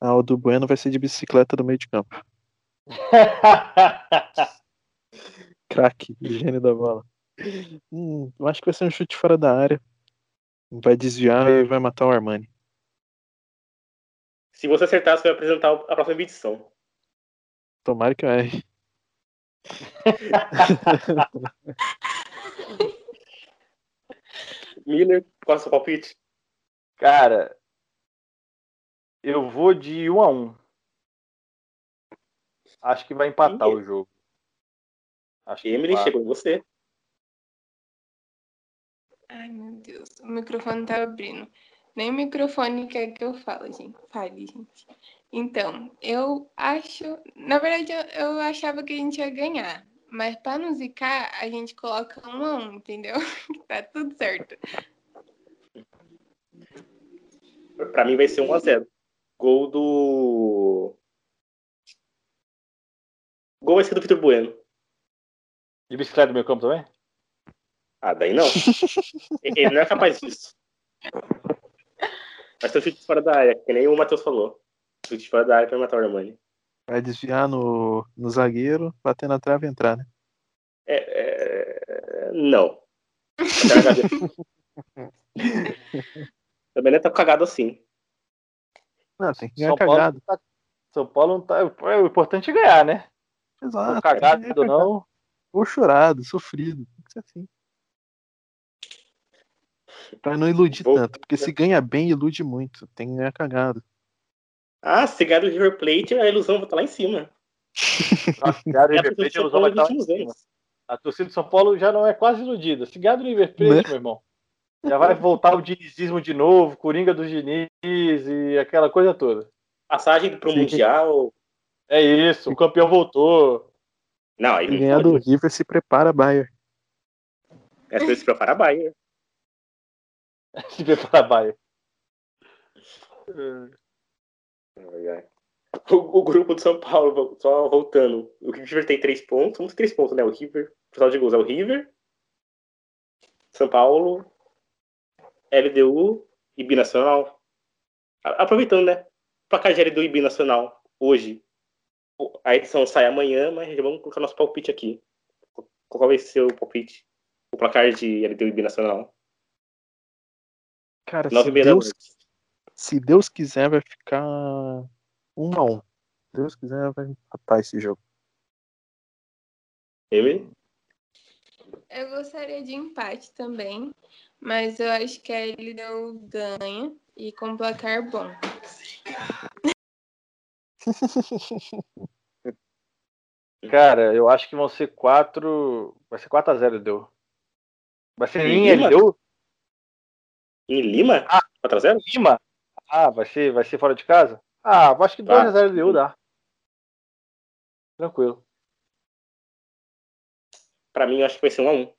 Ah, o do Bueno vai ser de bicicleta do meio de campo. Craque, gênio da bola. Hum, eu acho que vai ser um chute fora da área. Vai desviar e vai matar o Armani. Se você acertar, você vai apresentar a próxima edição. Tomara que eu erre. Miller, qual é o seu palpite? Cara, eu vou de 1 um a 1 um. Acho que vai empatar o jogo. Acho Emily, chegou em você. Ai, meu Deus. O microfone tá abrindo. Nem o microfone quer que eu fale, gente. Fale, gente. Então, eu acho. Na verdade, eu, eu achava que a gente ia ganhar. Mas para não zicar, a gente coloca um a um, entendeu? tá tudo certo. Para mim vai ser 1 a 0 Gol do. Gol vai ser do Vitor Bueno. De bicicleta do meu campo também? Ah, daí não. Ele não é capaz disso. Mas tem chute fora da área, que nem o Matheus falou. Chute fora da área pra matar o Armani. Vai desviar no, no zagueiro, bater na trave e entrar, né? É, é... Não. Também não é tão cagado assim. Não, tem que ganhar São cagado. Paulo, tá... São Paulo não tá. É o importante é ganhar, né? Exato. Ou cagado é, ou não. Ou chorado, sofrido. Tem que ser assim. Pra não iludir Vou... tanto, porque se ganha bem, ilude muito. Tem que ganhar cagado. Ah, se ganhar do River Plate, a ilusão vai estar lá em cima. Nossa, se ganhar do River Plate, a ilusão vai estar lá em cima. A torcida de São Paulo já não é quase iludida. Se ganhar do River Plate, né? meu irmão, já vai voltar o dinizismo de novo, Coringa do Diniz e aquela coisa toda. Passagem pro Sim. Mundial. É isso, o campeão voltou. Não, aí ganhar do River se prepara, Bayern. É se prepara, Bayern. Se prepara, Bayern. O, o, grupo do São Paulo, só voltando. O River tem três pontos. Uns três pontos, né? O River, o total de gols é o River, São Paulo, LDU e Binacional. Aproveitando, né? Placar de LDU e Binacional hoje. A edição sai amanhã, mas já vamos colocar nosso palpite aqui. Qual vai ser o palpite? O placar de LDU e Binacional? Cara, se Deus, se Deus quiser, vai ficar um a um. Se Deus quiser, vai empatar esse jogo. Ele? Eu gostaria de empate também, mas eu acho que a LDU ganha e com placar bom. Cara, eu acho que vão ser 4. Vai ser 4x0 deu. Vai ser Em em Lima? Em Lima? Ah. 4x0? Lima? Ah, vai ser, vai ser fora de casa? Ah, acho que Tá. 2x0 LDU dá. Tranquilo. Pra mim, eu acho que vai ser 1x1.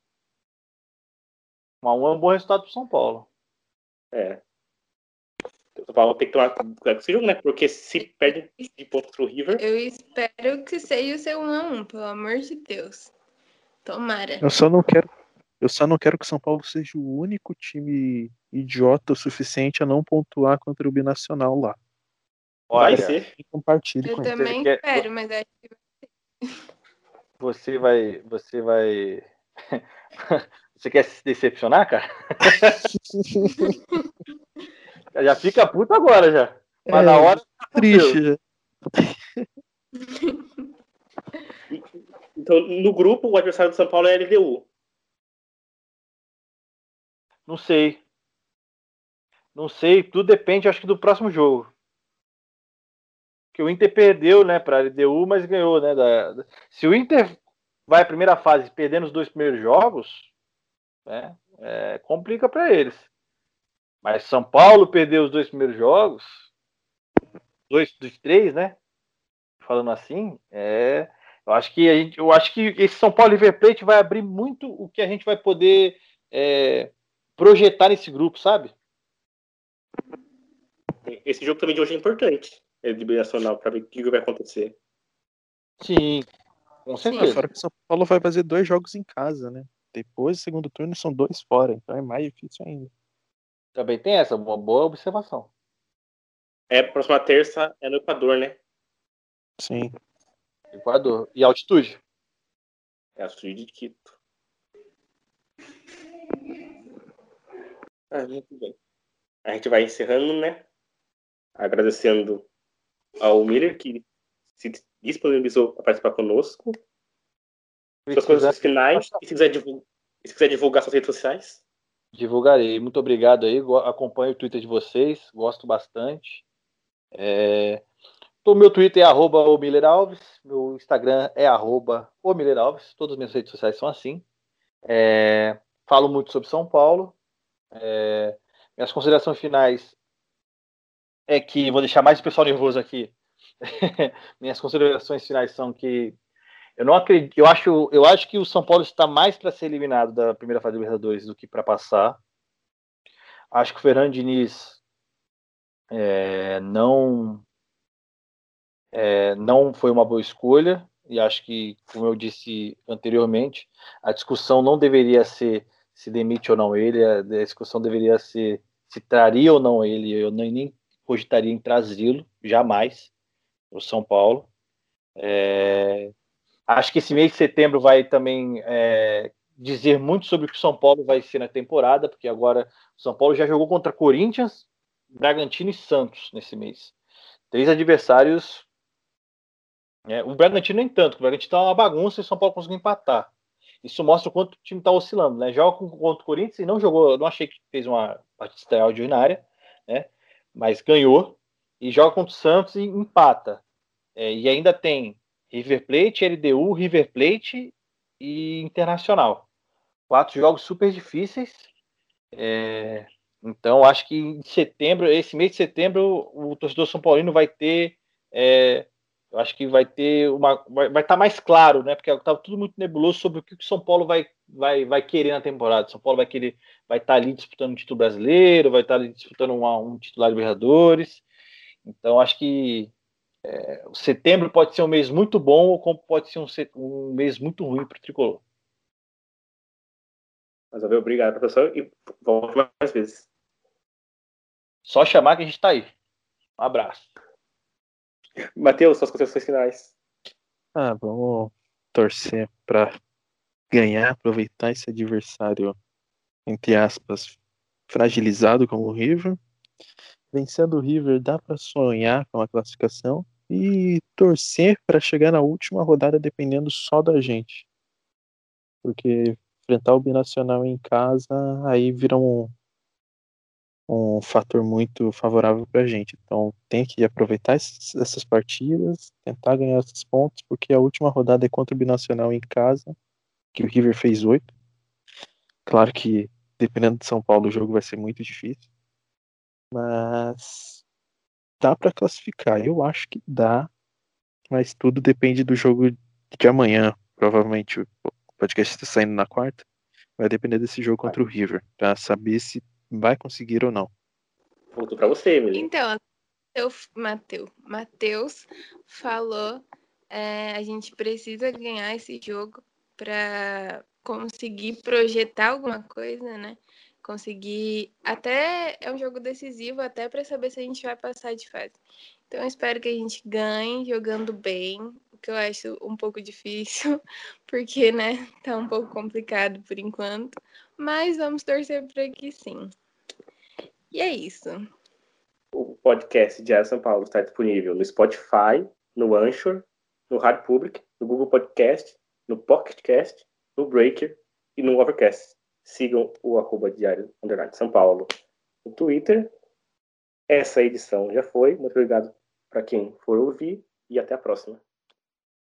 1x1 é um bom resultado pro São Paulo. É. O São Paulo tem que tomar cuidado com esse jogo, né? Porque se perde de pontos pro River, Eu espero que seja o seu 1 a 1 pelo amor de Deus. Tomara. Eu só não quero. Eu só não quero que o São Paulo seja o único time idiota o suficiente a não pontuar contra o Binacional lá. vai Olha, ser. E compartilhe Eu com ele. também quer- espero, mas acho que você vai. Você vai. você quer se decepcionar, cara? já fica puto agora já. Mas É, na hora. Triste. já. Então, no grupo, o adversário do São Paulo é a LDU. Não sei. Não sei, tudo depende, acho que, do próximo jogo. Que o Inter perdeu, né, para a LDU, mas ganhou, né? da- Se o Inter vai à primeira fase perdendo os dois primeiros jogos, né, é, complica para eles. Mas São Paulo perdeu os dois primeiros jogos, dois dos três, né? Falando assim, é, eu acho que a gente, eu acho que esse São Paulo River Plate vai abrir muito o que a gente vai poder é, projetar nesse grupo, sabe? Esse jogo também de hoje é importante. É de binacional, pra ver o que vai acontecer. Sim, com Sim. Ah, certeza. Fora que São Paulo vai fazer dois jogos em casa, né? Depois, do segundo turno, são dois fora. Então é mais difícil ainda. Também tem essa, uma boa observação. É, próxima terça é no Equador, né? Sim. Equador. E altitude? É a Sul de Quito. Ah, muito bem. A gente vai encerrando, né? Agradecendo ao Miller, que se disponibilizou para participar conosco. Suas coisas finais. E se quiser, divulgar, se quiser divulgar suas redes sociais. Divulgarei. Muito obrigado aí. Acompanho o Twitter de vocês. Gosto bastante. É... O meu Twitter é arroba o Miller Alves. Meu Instagram é arroba o Miller Alves. Todas as minhas redes sociais são assim. É, Falo muito sobre São Paulo. É, Minhas considerações finais é que vou deixar mais o pessoal nervoso aqui. Minhas considerações finais são que eu não acredito. Eu acho, eu acho que o São Paulo está mais para ser eliminado da primeira fase da Libertadores do que para passar. Acho que o Fernando Diniz é, não é, não foi uma boa escolha e acho que, como eu disse anteriormente, a discussão não deveria ser se demite ou não ele, a discussão deveria ser se traria ou não ele. Eu nem, nem cogitaria em trazê-lo, jamais, para o São Paulo. É, acho que esse mês de setembro vai também é, dizer muito sobre o que o São Paulo vai ser na temporada, porque agora o São Paulo já jogou contra Corinthians, Bragantino e Santos nesse mês. Três adversários. É, o Bragantino nem tanto, o Bragantino está uma bagunça e o São Paulo conseguiu empatar. Isso mostra o quanto o time está oscilando, né? Joga contra o Corinthians e não jogou, não achei que fez uma partida extraordinária, né? Mas ganhou e joga contra o Santos e empata. É, e ainda tem River Plate, LDU, River Plate e Internacional. Quatro jogos super difíceis. É, então, acho que em setembro, esse mês de setembro, o torcedor São Paulino vai ter é, Eu acho que vai ter uma. Vai estar tá mais claro, né? Porque estava tudo muito nebuloso sobre o que o São Paulo vai, vai, vai querer na temporada. São Paulo vai querer, vai estar tá ali disputando um título brasileiro, vai estar tá ali disputando um, um titular de Libertadores. Então acho que é, setembro pode ser um mês muito bom ou como pode ser um, um mês muito ruim para o tricolor. Mas obrigado, professor, e volte mais vezes. Só chamar que a gente está aí. Um abraço. Matheus, suas considerações finais. Ah, vamos torcer para ganhar, aproveitar esse adversário, entre aspas, fragilizado como o River. Vencendo o River, dá para sonhar com a classificação e torcer para chegar na última rodada dependendo só da gente. Porque enfrentar o Binacional em casa aí vira um, um fator muito favorável para a gente. Então tem que aproveitar esses, essas partidas, tentar ganhar esses pontos, porque a última rodada é contra o Binacional em casa, que o River fez oito. Claro que dependendo de São Paulo o jogo vai ser muito difícil, mas dá para classificar. Eu acho que dá, mas tudo depende do jogo de amanhã. Provavelmente o podcast está saindo na quarta. Vai depender desse jogo contra o River, para saber se vai conseguir ou não. Voltou para você, Emily. Então, Matheus, Matheus falou, é, a gente precisa ganhar esse jogo para conseguir projetar alguma coisa, né? Conseguir até é um jogo decisivo até para saber se a gente vai passar de fase. Então eu espero que a gente ganhe jogando bem, o que eu acho um pouco difícil, porque né, tá um pouco complicado por enquanto, mas vamos torcer para que sim. E é isso. O podcast Diário São Paulo está disponível no Spotify, no Anchor, no Rádio Public, no Google Podcast, no Pocket Cast, no Breaker e no Overcast. Sigam o arroba Diário Underline São Paulo no Twitter. Essa edição já foi. Muito obrigado para quem for ouvir e até a próxima.